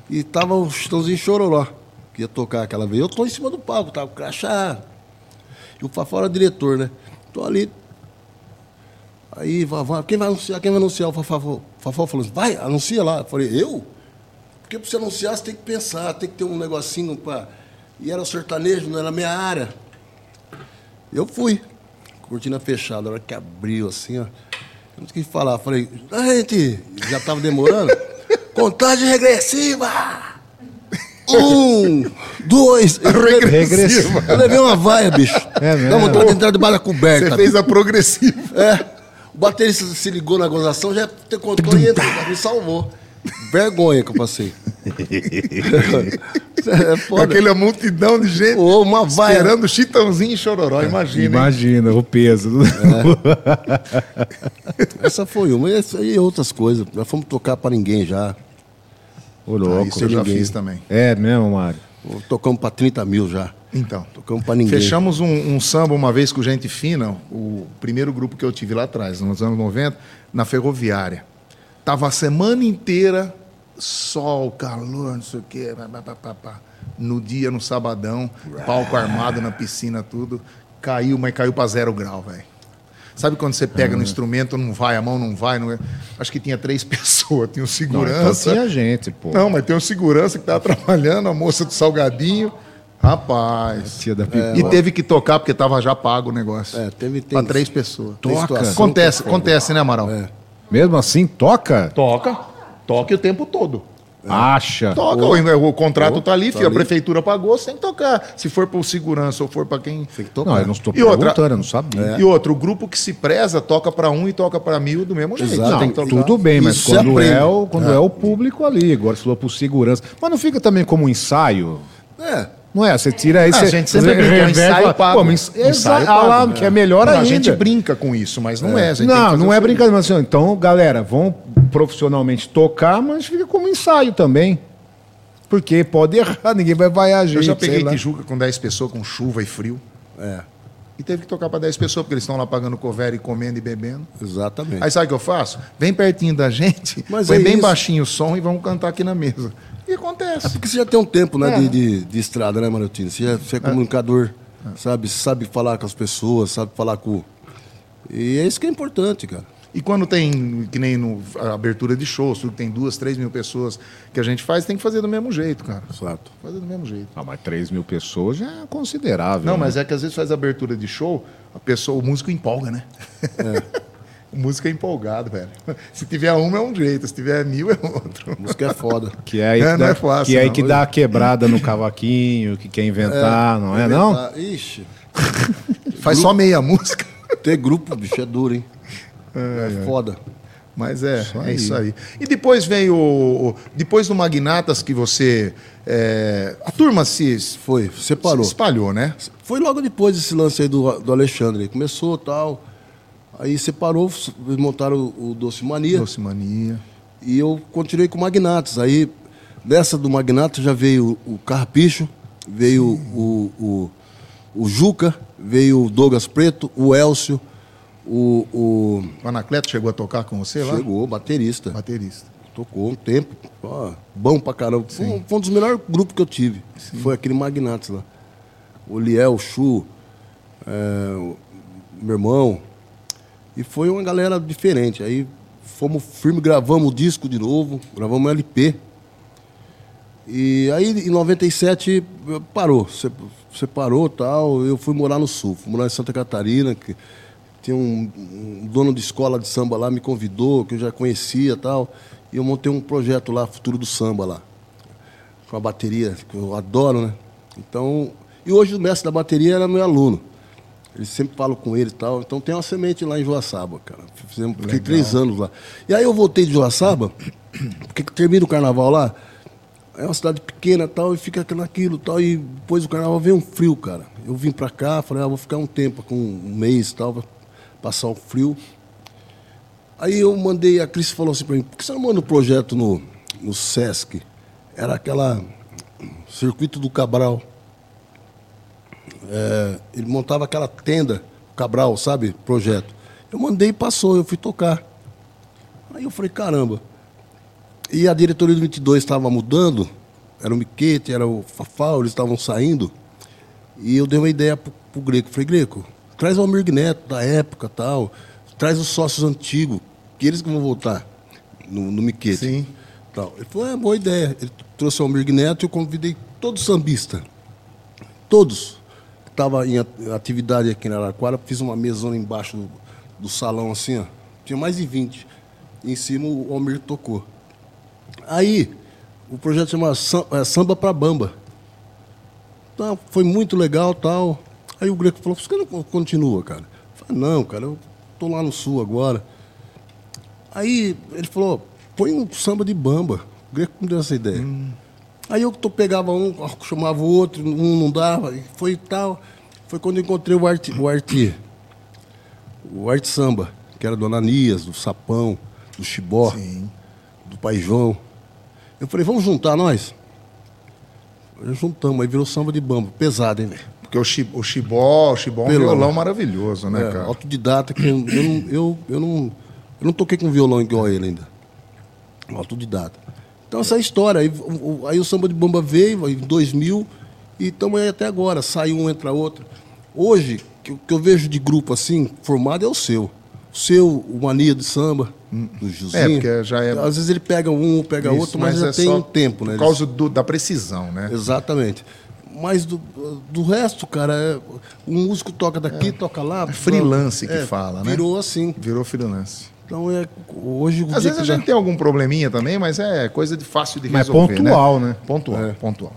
E tava o Chitãozinho Chororó, que ia tocar aquela vez. Eu tô em cima do palco, tava crachá. E o Fafá era diretor, né? Tô ali. Aí, vai, quem vai anunciar? Quem vai anunciar? O Fafá, Fafá falou assim, vai, anuncia lá. Eu falei, eu? Porque pra você anunciar, você tem que pensar, tem que ter um negocinho pra... E era sertanejo, não era minha área. Eu fui. Cortina fechada, a hora que abriu assim, ó. Eu não o que falar. Falei, a gente já tava demorando. Contagem regressiva! Um, dois. Regressiva. Eu levei uma vaia, bicho. É mesmo? Dá vontade de entrar debaixo da coberta. Você fez a progressiva. É. O baterista se ligou na gozação, já te contou e entrou, me salvou. Vergonha que eu passei. é foda. aquela multidão de gente Ô, uma vaia. esperando Chitãozinho e Chororó, imagina. hein? Imagina o peso. Essa foi uma. E E outras coisas. Nós fomos tocar pra ninguém já. Ô, Ah, louco. isso eu já ninguém. fiz também. É mesmo, Mário. Tocamos pra 30 mil já. Então. Tocamos pra ninguém. Fechamos um, um samba uma vez com Gente Fina, o primeiro grupo que eu tive lá atrás, nos anos 90, na Ferroviária. Tava a semana inteira, sol, calor, não sei o quê. pá, pá, pá, pá, pá. No dia, no sabadão, palco armado na piscina, tudo. Caiu, mas caiu para zero grau, velho. Sabe quando você pega no instrumento, não vai, a mão não vai? Não é? Acho que tinha três pessoas. Tinha um Não, então segurança. tinha gente, pô. Não, mas tem um segurança que tava trabalhando, a moça do salgadinho. Rapaz. Tia da pipoca. e teve que tocar porque tava já pago o negócio. É, teve- tem- Pra três pessoas. situação Acontece, é acontece, né, Amaral? É. Mesmo assim, toca? Toca. Toque o tempo todo. Acha. Toca, o, o contrato tá ali, tá filho, a ali. prefeitura pagou, sem tocar. Se for pro segurança ou for pra quem. Tem que tocar. Não, eu não estou E outra- perguntando, eu não sabia. E outro, o grupo que se preza toca pra um e toca pra mil do mesmo jeito. Exato. Não, Tem que tocar. tudo bem, mas Isso você quando, é o, quando é. o público ali, agora se falou por segurança. Mas não fica também como um ensaio? É. Não é? Você tira aí, Ah, você. a gente sempre brinca, é um ensaio pago. Pô, mas Ensaio pago, lá, né? que é melhor Não, ainda. A gente brinca com isso, mas não é. que Não, não é brincadeira, assim, então, galera, vão profissionalmente tocar, mas fica como ensaio também. Porque pode errar, ninguém vai vaiar a gente. Eu já peguei. Tijuca com 10 pessoas, com chuva e frio. É. E teve que tocar para 10 pessoas, porque eles estão lá pagando cover e comendo e bebendo. Exatamente. Aí sabe o que eu faço? Vem pertinho da gente, Mas põe é bem isso. baixinho o som e vamos cantar aqui na mesa. E acontece. Porque você já tem um tempo, né, É. de, de, de estrada, né, Marotino? Você, é- você é comunicador, sabe? Você sabe falar com as pessoas, sabe falar com. E é isso que é importante, cara. E quando tem, que nem no, a abertura de shows, tudo tem duas, três mil pessoas que a gente faz, tem que fazer do mesmo jeito, cara. Exato. Fazer do mesmo jeito. Ah, mas 3 mil pessoas já é considerável. Não, né? mas é que às vezes faz abertura de show, a pessoa, o músico empolga, né? o músico é empolgado, velho. Se tiver uma é um jeito, se tiver mil é outro. A música é foda. Que é aí É, que, não dá, é fácil, que, é aí não. que dá a quebrada no cavaquinho, que quer inventar, não é não? Ah, Ixi. Faz só meia música. Ter grupo, bicho, é duro, hein? É, foda. Mas é, é aí. isso aí. E depois veio. o- o- Depois do Magnatas que você. é, a turma se, Foi, separou. se espalhou, né? Foi logo depois desse lance aí do, do Alexandre. Começou tal. Aí separou, montaram o, o Doce Mania. Doce Mania. E eu continuei com o Magnatos. Aí, dessa do Magnatos já veio o Carpicho, veio o, o, o Juca, veio o Douglas Preto, o Elcio, o. o O Anacleto chegou a tocar com você lá? chegou, baterista. Baterista. Tocou um tempo. ó, bom pra caramba. Foi, um- foi um dos melhores grupos que eu tive. Foi aquele Magnatos lá. O Liel, o Chu, é, meu irmão. E foi uma galera diferente. Aí fomos firme, gravamos o disco de novo, gravamos LP. E aí em 97 parou. Separou tal. Eu fui morar no sul, fui morar em Santa Catarina, que tinha um, um dono de escola de samba lá, me convidou, que eu já conhecia tal. E eu montei um projeto lá, Futuro do Samba lá. Com a bateria, que eu adoro, né? Então. E hoje o mestre da bateria era meu aluno. Eles sempre falam com ele e tal. Então tem uma semente lá em Joaçaba, cara. Fizemos, fiquei três anos lá. E aí eu voltei de Joaçaba, porque termina o carnaval lá. É uma cidade pequena e tal, e fica naquilo e tal. E depois do carnaval veio um frio, cara. Eu vim pra cá, falei, ah, vou ficar um tempo, com um mês e tal, pra passar o frio. Aí eu mandei, a Cris falou assim pra mim, por que você não manda um projeto no, no Sesc? Era aquela Circuito do Cabral. É, ele montava aquela tenda, Cabral, sabe? Projeto. Eu mandei e passou, eu fui tocar. Aí eu falei, caramba. E a diretoria do 22 estava mudando, era o Miquete, era o Fafá, eles estavam saindo. E eu dei uma ideia pro, pro Greco. Falei, Greco, traz o Almir Neto da época tal, traz os sócios antigos, que eles que vão voltar no, no Miquete. Sim. Tal. Ele falou, é, boa ideia. Ele trouxe o Almir Neto e eu convidei todos os sambistas. Todos. Que Estavam em at- atividade aqui na Araraquara, fiz uma mesona embaixo do, do salão assim, ó. Tinha mais de 20. Em cima o Almir tocou. Aí, o projeto chama é, Samba pra Bamba. Então, foi muito legal tal. Aí o Greco falou, por que não continua, cara? Eu falei, não, cara, eu tô lá no sul agora. Aí ele falou, põe um samba de bamba. O Greco me deu essa ideia. Aí eu tô, pegava um, chamava o outro, um não dava, e foi tal. Foi quando eu encontrei o Arte, o Arte, o Arte Samba, que era do Ananias, do Sapão, do Chibó, do Pai João. Eu falei, vamos juntar nós? Aí juntamos, aí virou samba de bamba, pesado, hein, velho? Porque o, chi, o Chibó, o Chibó é um Pelo violão maravilhoso, né, É, cara? autodidata, que eu, eu, não, eu, eu, não, eu não toquei com violão igual ele ainda. Autodidata. Então essa é a história. Aí, o- o- aí o samba de bomba veio em 2000 e estamos aí até agora. Sai um, entra outro. Hoje, que, eu- que eu vejo de grupo assim, formado é o seu. O seu, o Mania de Samba, do Josinho. É, porque já é- Às vezes ele pega um, pega Isso, outro, mas, já é tem um tempo, né? Por causa do- da precisão, né? Exatamente. Mas do, do resto, cara, é, o músico toca daqui, toca lá. É freelance que É, fala, né? Virou assim. Virou freelance. Então é hoje Às vezes a gente tem algum probleminha também, mas é coisa de fácil de Mas resolver, pontual, né? Pontual, É. pontual.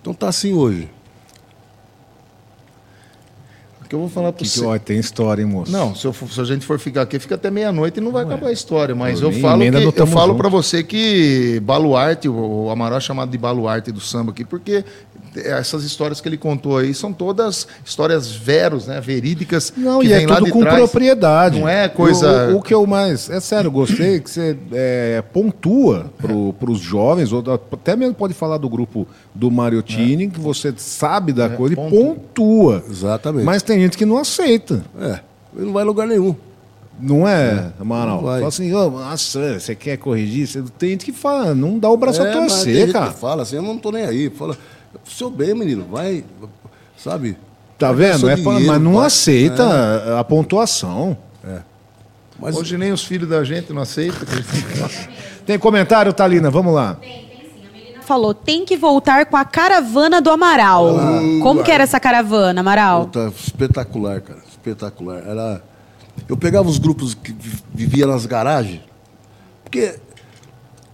Então tá assim hoje. O que eu vou falar pra Que, você... que, ó, tem história, hein, moço? Não, se, eu for- se a gente for ficar aqui, fica até meia-noite e não vai acabar a história. Mas Eu eu falo, que, eu falo pra você que Baluarte, o, o Amaral é chamado de Baluarte do samba aqui, porque essas histórias que ele contou aí são todas histórias veros, né? Verídicas. Não, que e é tudo com trás. propriedade. Não é coisa- O, o- o que eu mais. É sério, gostei que você é, pontua para os jovens, ou até mesmo pode falar do grupo do Mariottini, que você sabe da coisa e pontua. pontua. Exatamente. Mas tem gente que não aceita. É, ele não vai em lugar nenhum. Não é, Amaral? não vai. Fala assim, "Ô, nossa, você quer corrigir? Você- Tem gente que fala, não dá o braço a É, mas tem torcer, gente cara. que fala assim, eu não tô nem aí. Fala, seu bem, menino, vai, sabe? Tá Vai vendo? É dinheiro, mas não vai. aceita a pontuação. Mas Hoje nem os filhos da gente não aceitam. Tem comentário, Talina? Vamos lá. Falou, tem que voltar com a caravana do Amaral. Como que era essa caravana, Amaral? Puta, espetacular, cara. Espetacular. Era... Eu pegava os grupos que vi- vivia nas garagens, porque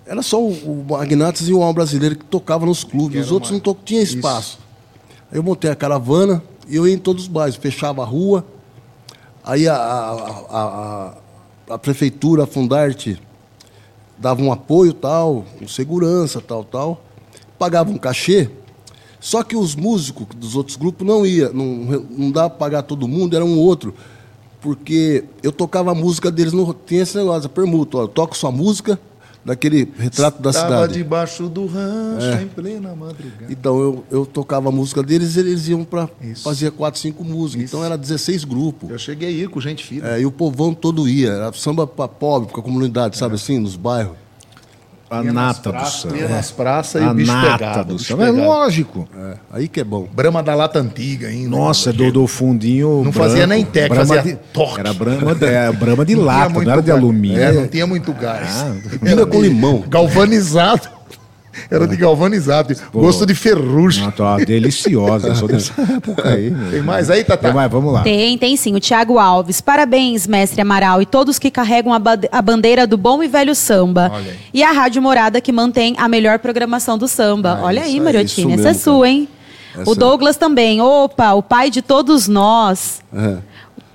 era só o, o Magnates e o Alma Brasileiro que tocava nos clubes. Os outros não to... tinha espaço. Aí eu montei a caravana e eu ia em todos os bairros, fechava a rua. Aí a, a, a, a- prefeitura, a Fundarte, dava um apoio tal, com segurança, tal, tal. Pagava um cachê. Só que os músicos dos outros grupos não ia, não, não dá para pagar todo mundo, era um outro. porque eu tocava a música deles, no, tinha esse negócio, a permuta, ó, eu toco sua música, daquele retrato da Tava cidade. debaixo do rancho É. em plena madrugada. Então eu, eu tocava a música deles e eles iam para fazia quatro, cinco músicas. Isso. Então era 16 grupos. Eu cheguei aí com gente fina. É, e o povão todo ia. Era samba para pobre, para a comunidade, sabe assim, nos bairros. A Ia nata do samba. Ia nas praças e A o bicho nata pegava. do samba. É lógico. É, aí que é bom. Brama da lata antiga ainda. Nossa, do, do fundinho. Não fazia branco. nem tec, Brahma fazia de, toque. Era brama, é, brama de lata, não era de alumínio. É, não tinha muito gás. Ah, com limão. Galvanizado. Era de galvanizado. Gosto de ferrugem. Não, tá deliciosa. Eu sou dessa época aí. meu. Tem mais aí, Tatá? Tem mais, vamos lá. Tem, tem sim. O Tiago Alves. Parabéns, mestre Amaral e todos que carregam a, ba- a bandeira do bom e velho samba. Olha aí. E a Rádio Morada que mantém a melhor programação do samba. Ah, Olha aí, Mariotina. isso Essa é sua, hein? Essa o é- Douglas também. Opa, o pai de todos nós. É.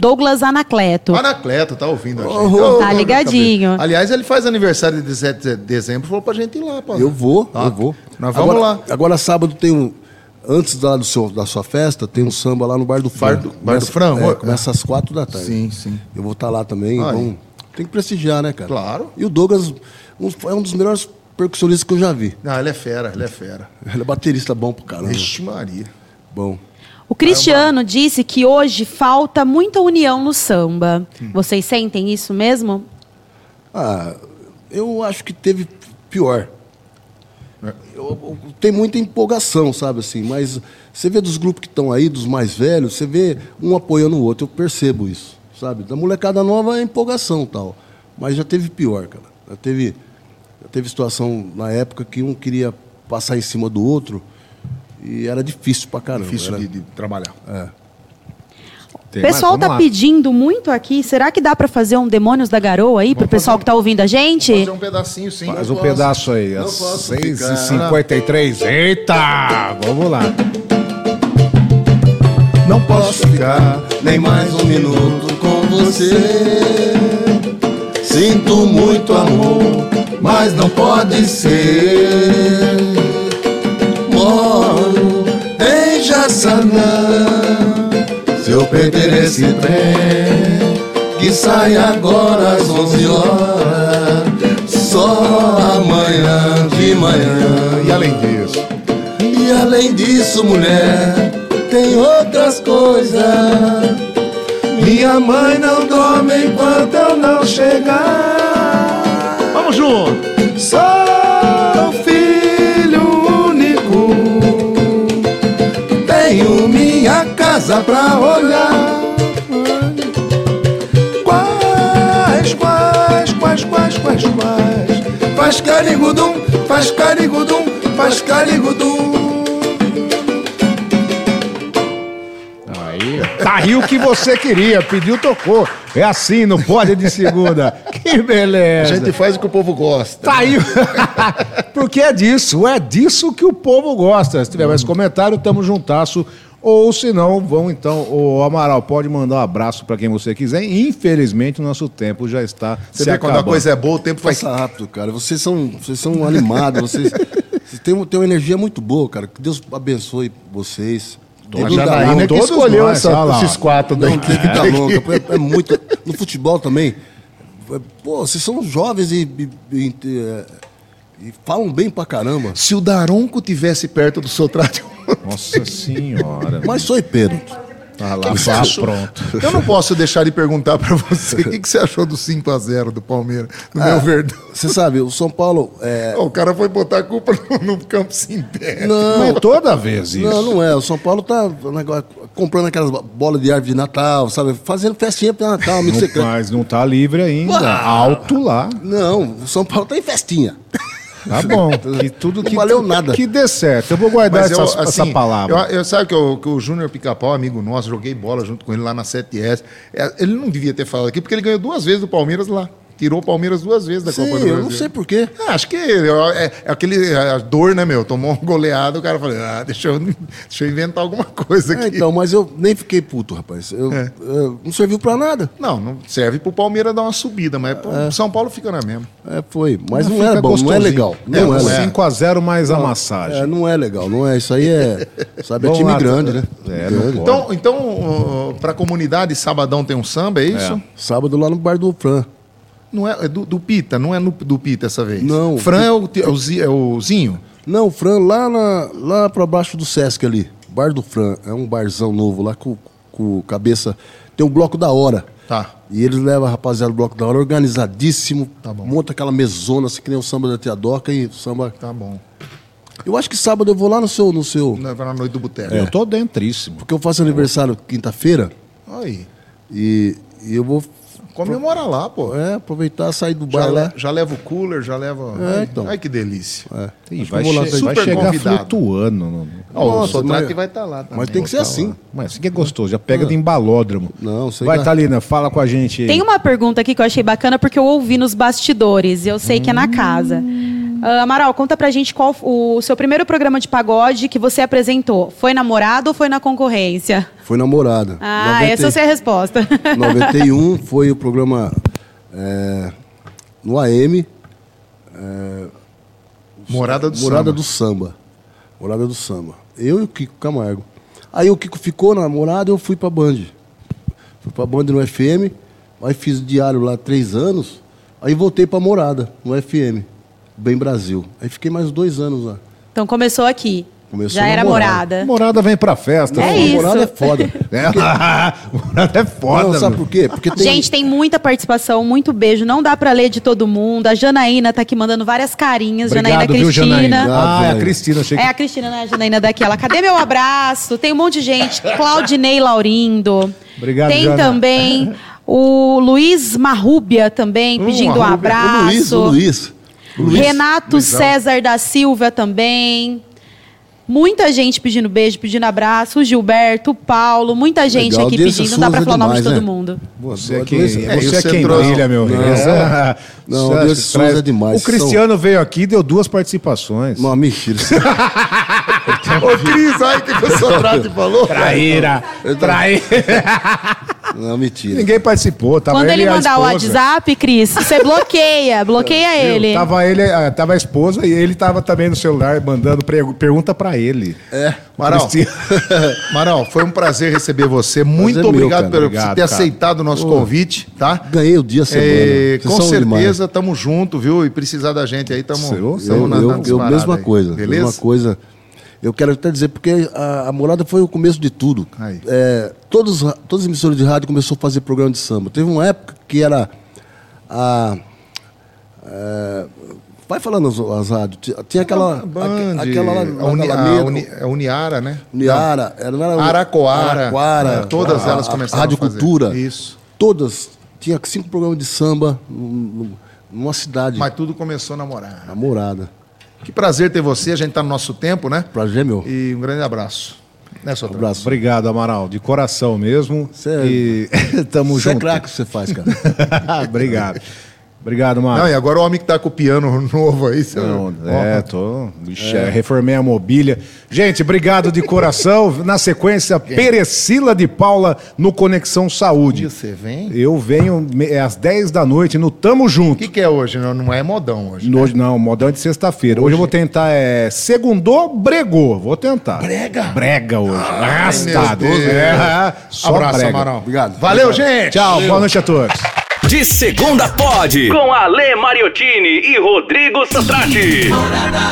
Douglas Anacleto. Anacleto, tá ouvindo a gente. Oh, Ô, tá ligadinho. cabelo. Aliás, ele faz aniversário de 17 de dezembro, falou pra gente ir lá, pô. Eu vou, Tá. eu vou. Nós vamos agora, lá. Agora sábado tem um. Antes da, do seu, da sua festa, tem um samba lá no Bar do Bar Fran. do- Bar do Começa- Fran, é, começa às quatro da tarde. Sim, sim. Eu vou estar lá também. Vamos, tem que prestigiar, né, cara? Claro. E o Douglas um- é um dos melhores percussionistas que eu já vi. Não, ele é fera, ele é fera. Ele é baterista bom pro caramba. Vixe Maria. Bom. O Cristiano disse que hoje falta muita união no samba. Vocês sentem isso mesmo? Ah, eu acho que teve pior. Eu- eu- tem muita empolgação, sabe assim, mas você vê dos grupos que estão aí, dos mais velhos, você vê um apoiando o outro, eu percebo isso, sabe? Da molecada nova é empolgação tal, mas já teve pior, cara. Já teve, já teve situação na época que um queria passar em cima do outro e era difícil pra caramba. Difícil era- de, de trabalhar. Tem mais? pessoal tá lá. pedindo muito aqui. Será que dá pra fazer um Demônios da Garoa aí pro pessoal que tá ouvindo a gente? Fazer um pedacinho sim. Faz um posso. pedaço aí. Não Às posso 6h53. Eita! Vamos lá. Não posso ficar. nem mais um minuto com você. Sinto muito amor, mas não pode ser. Em Jaçanã. Se eu perder esse trem, que sai agora às 11 horas, só amanhã de manhã. E além disso, E além disso, mulher, tem outras coisas. Minha mãe não dorme enquanto eu não chegar. vamos junto. Sou casa pra olhar. Quais, quais, quais, quais, quais, quais. Faz carigudum, faz carigudum, faz carigudum. Aí, tá aí o que você queria, pediu, tocou. É assim, não pode de segunda. Que A beleza. gente faz o que o povo gosta. Tá aí. Porque é disso, é disso que o povo gosta. Se tiver mais comentário, tamo juntasso. Ou se não, vão então. O Amaral pode mandar um abraço pra quem você quiser. Infelizmente, o nosso tempo já está Você se vê quando a acabando. coisa é boa, o tempo vai. Passa rápido, cara. Vocês são, vocês são animados, vocês, vocês têm, têm uma energia muito boa, cara. Que Deus abençoe vocês. A Janaína que todos escolheu nós, essa- lá. esses quatro Não, daqui. tem vida louca. É, é muito. No futebol também. é, Pô, vocês são jovens e, e- e- e- e falam bem pra caramba. Se o Daronco tivesse perto do Sotrate, Nossa senhora. Mas sou Pedro. ah, lá, Tá pronto. Eu não posso deixar de perguntar pra você o que, que você achou do 5x0 do Palmeiras no Ah. meu verdão. Você sabe, o São Paulo. É, O cara foi botar a culpa no, no campo sintético. não, Mas toda vez isso. não, não é. O São Paulo tá negócio- comprando aquelas bolas de árvore de Natal, sabe? Fazendo festinha pro Natal, amigo Não, secreto. mas não tá livre ainda. Ah. Alto lá. Não, o São Paulo tá em festinha. Tá bom. Que tudo Não que valeu nada. Que dê certo. Eu vou guardar eu, essa, essa assim, palavra. Eu, eu sabe que, eu, que o Júnior Pica-Pau, amigo nosso, joguei bola junto com ele lá na 7S. É, Ele não devia ter falado aqui, porque ele ganhou duas vezes do Palmeiras lá. Tirou o Palmeiras duas vezes da Sim, Copa do Brasil. eu não sei porquê. Ah, acho que é, é aquele é a dor, né, meu? Tomou um goleado, o cara falou, ah, deixa eu, deixa eu inventar alguma coisa É, aqui. então, mas eu nem fiquei puto, rapaz. Eu, É. eu- não serviu pra nada. Não, não serve pro Palmeiras dar uma subida, mas pro São Paulo fica na mesma. É, foi. Mas não Fica é bom, não é gostosinho. legal. Não É, é, legal. 5x0 mais a massagem. É, não é legal, não é. Isso aí é. Sabe, é time lá, grande, né? É, não Grande. Então, então uh, pra comunidade, sabadão tem um samba, é isso? Sábado lá no bar do Fran. Não é, é do, do Pita, não é no, do Pita essa vez. Não. Fran é o, é o, Zi- é o Zinho? Não, o Fran lá, na, lá pra baixo do Sesc ali. Bar do Fran. É um barzão novo lá com, com cabeça. Tem um bloco da hora. Tá. E eles levam a rapaziada do bloco da hora organizadíssimo. Tá bom. Monta aquela mesona, assim que nem o samba da Tia Doca e o samba. Tá bom. Eu acho que sábado eu vou lá no seu. No seu Na, na noite do boteco. É, Eu tô dentríssimo. porque eu faço aniversário quinta-feira Aí. e, e eu vou Comemora lá, pô. é, aproveitar, sair do Já, bar le- lá. já leva o cooler, já leva. É, ai, então. ai, que delícia. É. Que vai, che- ver. vai Super chegar convidado. flutuando. no- Ó, o Nossa, Sotrate mas- vai estar lá também. Mas tem que ser assim. Mas assim que é gostoso, já pega de embalódromo. Não, sei Vai, lá. Thalina, fala com a gente aí. Tem uma pergunta aqui que eu achei bacana porque eu ouvi nos bastidores e eu sei que é na casa. Ah, Amaral, conta pra gente qual o seu primeiro programa de pagode que você apresentou. Foi namorado ou foi na concorrência? Foi namorada. Ah, 90 essa sei a resposta. 91 foi o programa é, no AM, Morada do Morada Samba. do Samba. Morada do Samba. Eu e o Kiko Camargo. Aí o Kiko ficou na morada e eu fui pra Band. Fui pra Band no FM, aí fiz diário lá três anos, aí voltei pra morada, no FM, Bem Brasil. Aí fiquei mais dois anos lá. Então começou aqui. Começou Já era morada. morada. Morada vem pra festa. É isso. Morada é foda. É, Morada é foda, Não, sabe por quê? Porque tem. Gente, tem muita participação, muito beijo. Não dá pra ler de todo mundo. A Janaína tá aqui mandando várias carinhas. Janaína Obrigado, viu, Cristina. Janaína? Obrigado, Ah, é a Janaína. Cristina, achei que... É a Cristina, né? A Janaína daquela. Cadê meu abraço? Tem um monte de gente. Claudinei Laurindo. Obrigado, Tem Jana. também o Luiz Marrúbia também, pedindo um abraço. O Luiz, o Luiz. Luiz. Renato César da Silva também. Muita gente pedindo beijo, pedindo abraço. O Gilberto, o Paulo, muita gente Legal, aqui pedindo. Não dá pra é falar o nome de todo né? mundo. Você é quem. É, você é quem Centro- brilha, meu Não, rei. Não, você Deus Souza traz- é demais. O Cristiano veio aqui e deu duas participações. Não, mentira. Ô, Cris, o que, que o Sotrate falou? Traíra, traíra. Não, mentira. Ninguém participou, tava Quando ele e a mandar o. WhatsApp, Cris, você bloqueia. Bloqueia ele. Tava ele, ah, tava a esposa e ele tava também no celular mandando pergunta pra ele. É. Maral, Cristiano. Maral, foi um prazer receber você. Muito meu, obrigado cara. por Obrigado, ter cara. aceitado o nosso convite, tá? Ganhei o dia semana. É, com são demais. certeza, tamo junto, viu? E precisar da gente aí, tamo, Seu, tamo Eu, na, eu, na eu disparada mesma aí. coisa. Beleza? Mesma coisa. Eu quero até dizer, porque a, a morada foi o começo de tudo. É, todos, todas as emissoras de rádio começaram a fazer programa de samba. Teve uma época que era a. é, vai falando as, as rádios. Tinha- aquela. Band, aque- aquela lá, a, Uni, a, Uni, a Uniara, né? Uniara, era, era- Aracoara. Araquara, É, todas elas a- a começaram Rádio a fazer. Cultura. Isso. Todas. Tinha cinco programas de samba num- num- numa cidade. Mas tudo começou na morada. A morada. Que prazer ter você, a gente tá no nosso tempo, né? Prazer, meu. E um grande abraço. Né, Sotrate? abraço. Obrigado, Amaral, de coração mesmo. Cê- E tamo Você é junto. craque que você faz, cara. Obrigado. Obrigado, Mara. Não, e agora o homem que tá com o piano novo aí, você... Não, é, tô. Vixe, é, reformei a mobília. Gente, obrigado de coração. Na sequência, Perecila de Paula no Conexão E Saúde. você vem? Eu venho é, às 10 da noite no Tamo O Junto. que, que é hoje? Não, não é modão hoje. né? Hoje, não, modão é de sexta-feira. Hoje eu vou tentar, é. Segundou, bregou. Vou tentar. Brega? Brega hoje. Arrastado. meu Deus. É, só Abraço, brega. Amaral. Obrigado. Valeu, gente! Tchau, boa noite a todos. De segunda pode. Com Ale Mariottini e Rodrigo Santrati. Morada